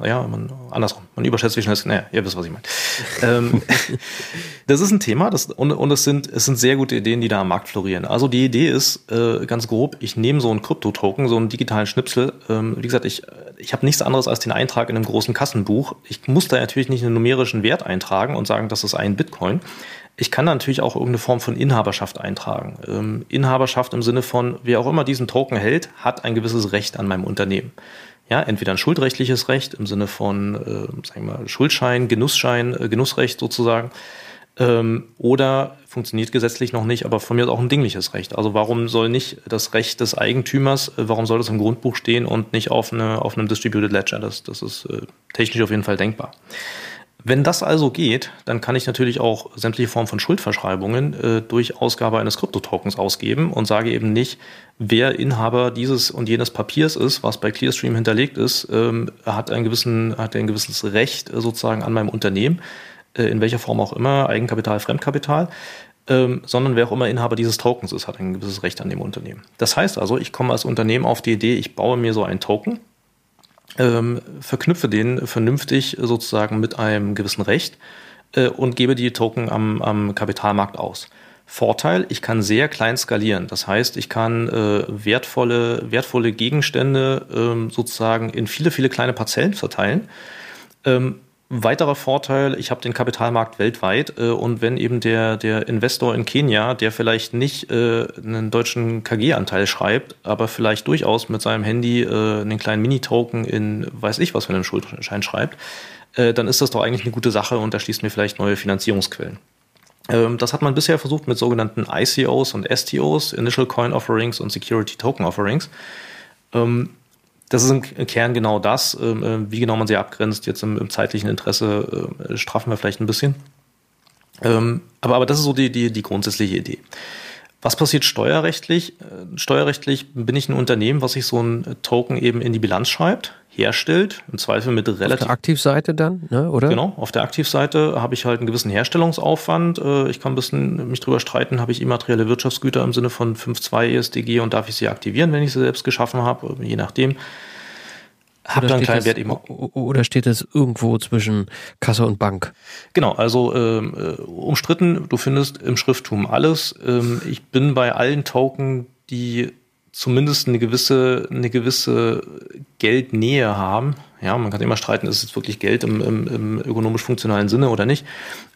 Speaker 3: ja, man andersrum. Man überschätzt, wie schnell es, naja, ihr wisst, was ich meine. ähm, das ist ein Thema das, und, und es, sind, es sind sehr gute Ideen, die da am Markt florieren. Also die Idee ist äh, ganz grob, ich nehme so einen Krypto-Token, so einen digitalen Schnipsel. Ähm, wie gesagt, ich, ich habe nichts anderes als den Eintrag in einem großen Kassenbuch. Ich muss da natürlich nicht einen numerischen Wert eintragen und sagen, das ist ein Bitcoin. Ich kann natürlich auch irgendeine Form von Inhaberschaft eintragen. Ähm, Inhaberschaft im Sinne von, wer auch immer diesen Token hält, hat ein gewisses Recht an meinem Unternehmen. Ja, entweder ein schuldrechtliches Recht im Sinne von, äh, sagen wir mal, Schuldschein, Genussschein, äh, Genussrecht sozusagen, ähm, oder funktioniert gesetzlich noch nicht, aber von mir ist auch ein dingliches Recht. Also warum soll nicht das Recht des Eigentümers, äh, warum soll das im Grundbuch stehen und nicht auf, eine, auf einem Distributed Ledger? Das, das ist äh, technisch auf jeden Fall denkbar. Wenn das also geht, dann kann ich natürlich auch sämtliche Formen von Schuldverschreibungen äh, durch Ausgabe eines Kryptotokens ausgeben und sage eben nicht, wer Inhaber dieses und jenes Papiers ist, was bei Clearstream hinterlegt ist, ähm, hat, einen gewissen, hat ein gewisses Recht äh, sozusagen an meinem Unternehmen, äh, in welcher Form auch immer, Eigenkapital, Fremdkapital, ähm, sondern wer auch immer Inhaber dieses Tokens ist, hat ein gewisses Recht an dem Unternehmen. Das heißt also, ich komme als Unternehmen auf die Idee, ich baue mir so einen Token, ähm, verknüpfe den vernünftig sozusagen mit einem gewissen Recht äh, und gebe die Token am, am Kapitalmarkt aus. Vorteil, ich kann sehr klein skalieren. Das heißt, ich kann äh, wertvolle, wertvolle Gegenstände ähm, sozusagen in viele, viele kleine Parzellen verteilen. Ähm, Weiterer Vorteil, ich habe den Kapitalmarkt weltweit äh, und wenn eben der, der Investor in Kenia, der vielleicht nicht äh, einen deutschen KG-Anteil schreibt, aber vielleicht durchaus mit seinem Handy äh, einen kleinen Mini-Token in weiß ich was für einen Schuldschein schreibt, äh, dann ist das doch eigentlich eine gute Sache und da schließt mir vielleicht neue Finanzierungsquellen. Ähm, das hat man bisher versucht mit sogenannten ICOs und STOs, Initial Coin Offerings und Security Token Offerings. Ähm, das ist im Kern genau das. Ähm, äh, wie genau man sie abgrenzt, jetzt im, im zeitlichen Interesse, äh, straffen wir vielleicht ein bisschen. Ähm, aber, aber das ist so die, die, die grundsätzliche Idee. Was passiert steuerrechtlich? Äh, steuerrechtlich bin ich ein Unternehmen, was sich so ein Token eben in die Bilanz schreibt, herstellt, im Zweifel mit relativ. Auf
Speaker 2: der Aktivseite dann, ne, oder?
Speaker 3: Genau, auf der Aktivseite habe ich halt einen gewissen Herstellungsaufwand. Äh, ich kann ein bisschen mich drüber streiten, habe ich immaterielle Wirtschaftsgüter im Sinne von 5.2 ESDG und darf ich sie aktivieren, wenn ich sie selbst geschaffen habe, je nachdem
Speaker 2: habe dann einen kleinen Wert eben. Oder steht es irgendwo zwischen Kasse und Bank?
Speaker 3: Genau, also ähm, äh, umstritten, du findest im Schrifttum alles. Ähm, ich bin bei allen Token, die zumindest eine gewisse, eine gewisse Geldnähe haben. Ja, man kann immer streiten, ist es wirklich Geld im, im, im ökonomisch-funktionalen Sinne oder nicht.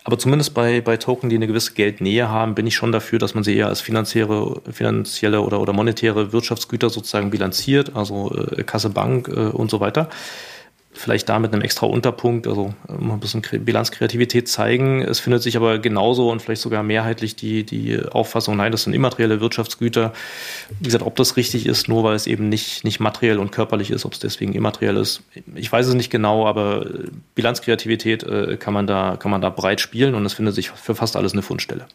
Speaker 3: Aber zumindest bei, bei Token, die eine gewisse Geldnähe haben, bin ich schon dafür, dass man sie eher als finanzielle, finanzielle oder, oder monetäre Wirtschaftsgüter sozusagen bilanziert, also äh, Kasse, Bank äh, und so weiter vielleicht da mit einem extra Unterpunkt, also äh, mal ein bisschen Bilanzkreativität zeigen. Es findet sich aber genauso und vielleicht sogar mehrheitlich die, die Auffassung, nein, das sind immaterielle Wirtschaftsgüter. Wie gesagt, ob das richtig ist, nur weil es eben nicht, nicht materiell und körperlich ist, ob es deswegen immateriell ist. Ich weiß es nicht genau, aber Bilanzkreativität äh, kann man da, kann man da breit spielen und es findet sich für fast alles eine Fundstelle.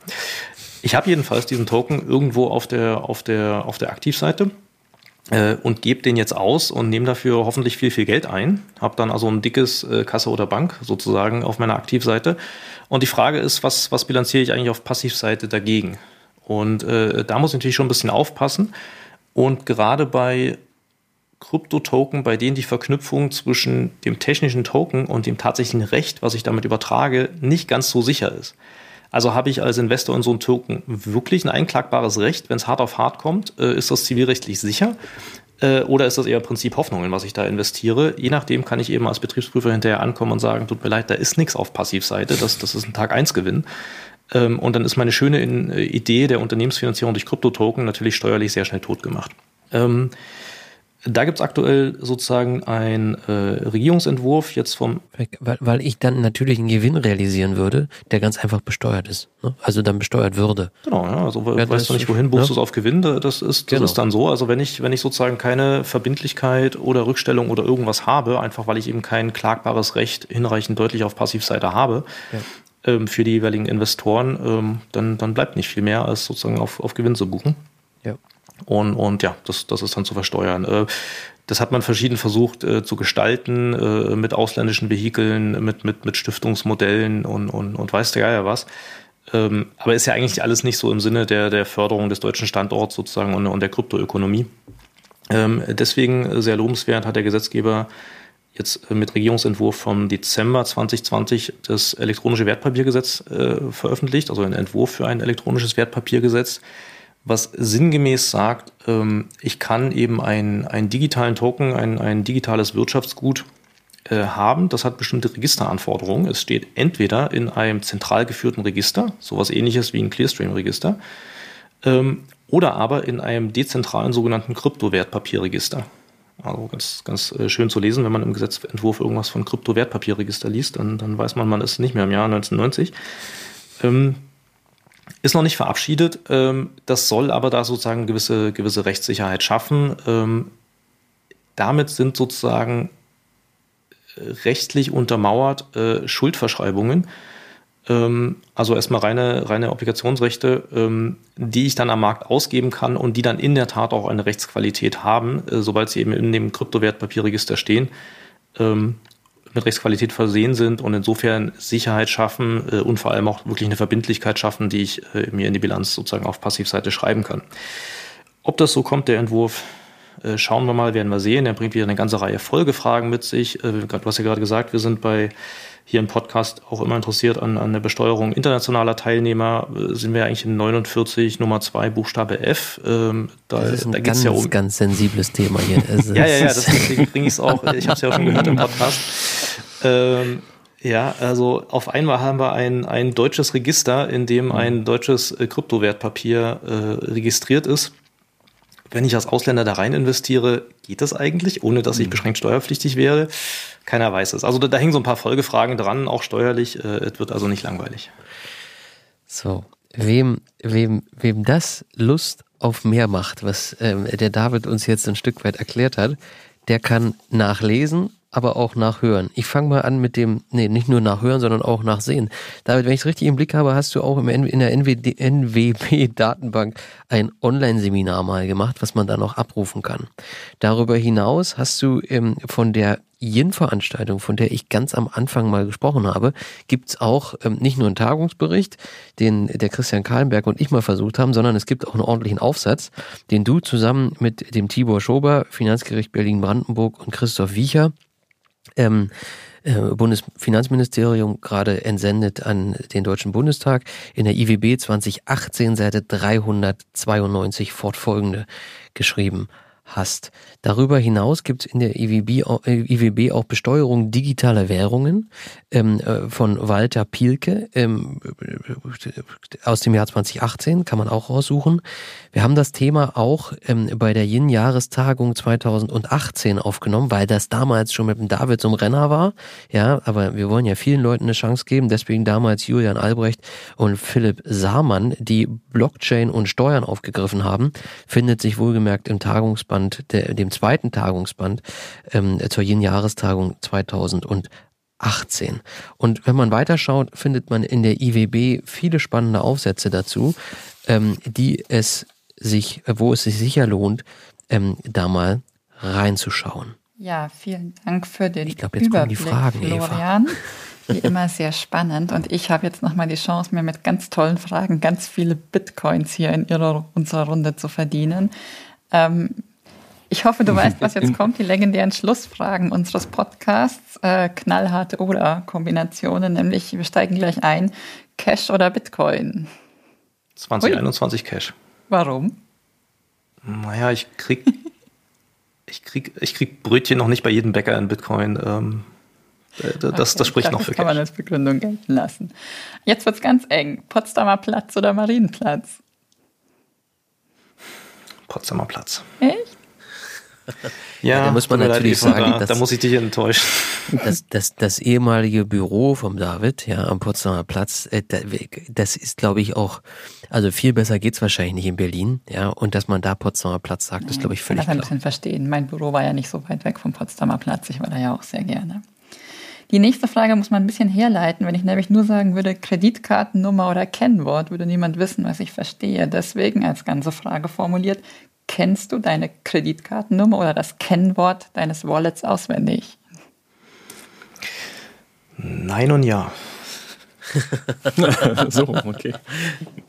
Speaker 3: Ich habe jedenfalls diesen Token irgendwo auf der, auf der, auf der Aktivseite äh, und gebe den jetzt aus und nehme dafür hoffentlich viel, viel Geld ein. Habe dann also ein dickes äh, Kasse oder Bank sozusagen auf meiner Aktivseite. Und die Frage ist, was, was bilanziere ich eigentlich auf Passivseite dagegen? Und äh, da muss ich natürlich schon ein bisschen aufpassen. Und gerade bei Krypto-Token, bei denen die Verknüpfung zwischen dem technischen Token und dem tatsächlichen Recht, was ich damit übertrage, nicht ganz so sicher ist. Also habe ich als Investor in so einem Token wirklich ein einklagbares Recht, wenn es hart auf hart kommt? Äh, ist das zivilrechtlich sicher? Äh, oder ist das eher Prinzip Hoffnung, in was ich da investiere? Je nachdem kann ich eben als Betriebsprüfer hinterher ankommen und sagen, tut mir leid, da ist nichts auf Passivseite, das, das ist ein Tag 1 Gewinn. Ähm, und dann ist meine schöne äh, Idee der Unternehmensfinanzierung durch Kryptotoken natürlich steuerlich sehr schnell tot gemacht. Ähm, da gibt es aktuell sozusagen einen äh, Regierungsentwurf jetzt vom.
Speaker 2: Weil, weil ich dann natürlich einen Gewinn realisieren würde, der ganz einfach besteuert ist. Ne? Also dann besteuert würde.
Speaker 3: Genau, ja, also ja, weißt du nicht, wohin buchst ne? du es auf Gewinn, das ist, das genau. ist dann so. Also wenn ich, wenn ich sozusagen keine Verbindlichkeit oder Rückstellung oder irgendwas habe, einfach weil ich eben kein klagbares Recht hinreichend deutlich auf Passivseite habe, ja. ähm, für die jeweiligen Investoren, ähm, dann, dann bleibt nicht viel mehr, als sozusagen auf, auf Gewinn zu buchen. Ja. Und, und ja, das, das ist dann zu versteuern. Äh, das hat man verschieden versucht äh, zu gestalten, äh, mit ausländischen Vehikeln, mit, mit, mit Stiftungsmodellen und, und, und weiß der Geier was. Ähm, aber ist ja eigentlich alles nicht so im Sinne der, der Förderung des deutschen Standorts sozusagen und, und der Kryptoökonomie. Ähm, deswegen sehr lobenswert hat der Gesetzgeber jetzt mit Regierungsentwurf vom Dezember 2020 das elektronische Wertpapiergesetz äh, veröffentlicht, also ein Entwurf für ein elektronisches Wertpapiergesetz was sinngemäß sagt, ähm, ich kann eben einen, digitalen Token, ein, ein digitales Wirtschaftsgut äh, haben. Das hat bestimmte Registeranforderungen. Es steht entweder in einem zentral geführten Register, sowas ähnliches wie ein Clearstream-Register, ähm, oder aber in einem dezentralen sogenannten Kryptowertpapierregister. Also ganz, ganz äh, schön zu lesen, wenn man im Gesetzentwurf irgendwas von Kryptowertpapierregister liest, dann, dann weiß man, man ist nicht mehr im Jahr 1990. Ähm, ist noch nicht verabschiedet. Ähm, das soll aber da sozusagen gewisse, gewisse Rechtssicherheit schaffen. Ähm, damit sind sozusagen äh, rechtlich untermauert äh, Schuldverschreibungen, ähm, also erstmal reine, reine Obligationsrechte, die ich dann am Markt ausgeben kann und die dann in der Tat auch eine Rechtsqualität haben, äh, sobald sie eben in dem Kryptowertpapierregister stehen mit Rechtsqualität versehen sind und insofern Sicherheit schaffen äh, und vor allem auch wirklich eine Verbindlichkeit schaffen, die ich äh, mir in die Bilanz sozusagen auf Passivseite schreiben kann. Ob das so kommt, der Entwurf, schauen wir mal, werden wir sehen. Er bringt wieder eine ganze Reihe Folgefragen mit sich. Äh, du hast ja gerade gesagt, wir sind bei hier im Podcast auch immer interessiert an, an der Besteuerung internationaler Teilnehmer, äh, sind wir eigentlich in 49 Nummer 2 Buchstabe F.
Speaker 2: Ähm, da das ist ein da ganz, ja um ganz sensibles Thema hier.
Speaker 3: Ja, ja, ja, deswegen bringe ich es auch, ich habe es ja auch schon gehört im Podcast. Ähm, ja, also auf einmal haben wir ein, ein deutsches Register, in dem ein deutsches äh, Kryptowertpapier äh, registriert ist wenn ich als Ausländer da rein investiere, geht das eigentlich, ohne dass ich mhm. beschränkt steuerpflichtig wäre? Keiner weiß es. Also da, da hängen so ein paar Folgefragen dran, auch steuerlich. Äh, es wird also nicht langweilig.
Speaker 2: So, wem, wem, wem das Lust auf mehr macht, was ähm, der David uns jetzt ein Stück weit erklärt hat, der kann nachlesen aber auch nachhören. Ich fange mal an mit dem, nee, nicht nur nachhören, sondern auch nachsehen. David, wenn ich es richtig im Blick habe, hast du auch im, in der NWB-Datenbank ein Online-Seminar mal gemacht, was man da noch abrufen kann. Darüber hinaus hast du ähm, von der Yin-Veranstaltung, von der ich ganz am Anfang mal gesprochen habe, gibt's auch ähm, nicht nur einen Tagungsbericht, den der Christian Kahlenberg und ich mal versucht haben, sondern es gibt auch einen ordentlichen Aufsatz, den du zusammen mit dem Tibor Schober, Finanzgericht Berlin-Brandenburg und Christoph Wiecher ähm, äh, Bundesfinanzministerium gerade entsendet an den Deutschen Bundestag. In der IWB 2018 Seite 392 fortfolgende geschrieben hast. Darüber hinaus gibt es in der IWB, äh, IWB auch Besteuerung digitaler Währungen ähm, äh, von Walter Pielke ähm, aus dem Jahr 2018, kann man auch raussuchen. Wir haben das Thema auch ähm, bei der Yin-Jahrestagung 2018 aufgenommen, weil das damals schon mit dem David zum Renner war. Ja, aber wir wollen ja vielen Leuten eine Chance geben, deswegen damals Julian Albrecht und Philipp Saamann, die Blockchain und Steuern aufgegriffen haben, findet sich wohlgemerkt im Tagungsband, der, dem zweiten Tagungsband ähm, zur Yin-Jahrestagung 2018. Und wenn man weiterschaut, findet man in der IWB viele spannende Aufsätze dazu, ähm, die es sich, wo es sich sicher lohnt, ähm, da mal reinzuschauen.
Speaker 4: Ja, vielen Dank für den
Speaker 2: ich glaub, jetzt Überblick, kommen die Fragen,
Speaker 4: Florian. Eva. Wie immer sehr spannend. Und ich habe jetzt nochmal die Chance, mir mit ganz tollen Fragen ganz viele Bitcoins hier in ihrer, unserer Runde zu verdienen. Ähm, ich hoffe, du weißt, was jetzt kommt. Die legendären Schlussfragen unseres Podcasts. Äh, knallharte Oder-Kombinationen, nämlich wir steigen gleich ein. Cash oder Bitcoin?
Speaker 3: 2021 Ui. Cash.
Speaker 4: Warum?
Speaker 3: Naja, ich krieg, ich krieg, ich krieg Brötchen noch nicht bei jedem Bäcker in Bitcoin. Ähm, äh, das, okay, das spricht noch für
Speaker 4: Das kann man als Begründung gelten lassen. Jetzt wird's ganz eng. Potsdamer Platz oder Marienplatz?
Speaker 3: Potsdamer Platz.
Speaker 4: Echt?
Speaker 2: Ja, da muss man natürlich sagen,
Speaker 3: da, dass, da muss ich dich enttäuschen.
Speaker 2: Das, das, das ehemalige Büro vom David, ja, am Potsdamer Platz, äh, das ist, glaube ich, auch, also viel besser geht's wahrscheinlich nicht in Berlin, ja, und dass man da Potsdamer Platz sagt, ist, glaube ich, völlig klar.
Speaker 4: Ich kann das ein bisschen verstehen. Mein Büro war ja nicht so weit weg vom Potsdamer Platz, ich war da ja auch sehr gerne. Die nächste Frage muss man ein bisschen herleiten. Wenn ich nämlich nur sagen würde, Kreditkartennummer oder Kennwort, würde niemand wissen, was ich verstehe. Deswegen als ganze Frage formuliert, kennst du deine Kreditkartennummer oder das Kennwort deines Wallets auswendig?
Speaker 3: Nein und ja.
Speaker 1: so, okay.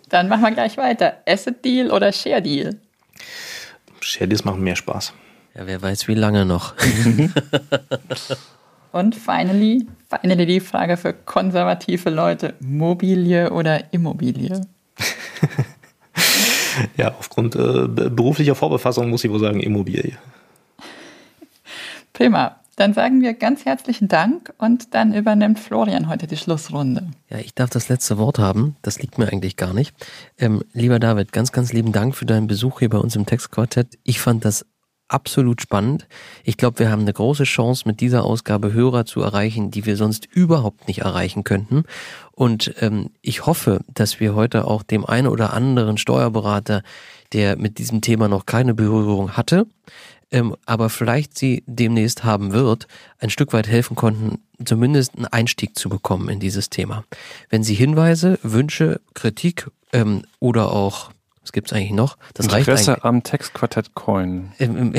Speaker 4: Dann machen wir gleich weiter. Asset Deal oder Share Deal?
Speaker 3: Share Deals machen mehr Spaß.
Speaker 2: Ja, wer weiß, wie lange noch.
Speaker 4: und finally, finally die Frage für konservative Leute: Mobilie oder Immobilie?
Speaker 3: ja, aufgrund äh, beruflicher Vorbefassung muss ich wohl sagen Immobilie.
Speaker 4: Prima. Dann sagen wir ganz herzlichen Dank und dann übernimmt Florian heute die Schlussrunde.
Speaker 2: Ja, ich darf das letzte Wort haben. Das liegt mir eigentlich gar nicht. Ähm, lieber David, ganz, ganz lieben Dank für deinen Besuch hier bei uns im Textquartett. Ich fand das absolut spannend. Ich glaube, wir haben eine große Chance, mit dieser Ausgabe Hörer zu erreichen, die wir sonst überhaupt nicht erreichen könnten. Und ähm, ich hoffe, dass wir heute auch dem einen oder anderen Steuerberater, der mit diesem Thema noch keine Berührung hatte, ähm, aber vielleicht sie demnächst haben wird, ein Stück weit helfen konnten, zumindest einen Einstieg zu bekommen in dieses Thema. Wenn Sie Hinweise, Wünsche, Kritik ähm, oder auch was gibt's eigentlich noch?
Speaker 1: Das Interesse reicht am Textquartett Coin.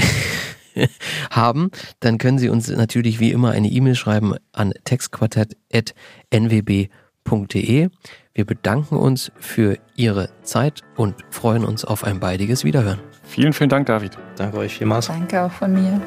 Speaker 2: haben, dann können Sie uns natürlich wie immer eine E-Mail schreiben an textquartett.nwb.de. Wir bedanken uns für Ihre Zeit und freuen uns auf ein baldiges Wiederhören.
Speaker 1: Vielen, vielen Dank, David.
Speaker 3: Danke euch vielmals.
Speaker 4: Danke auch von mir.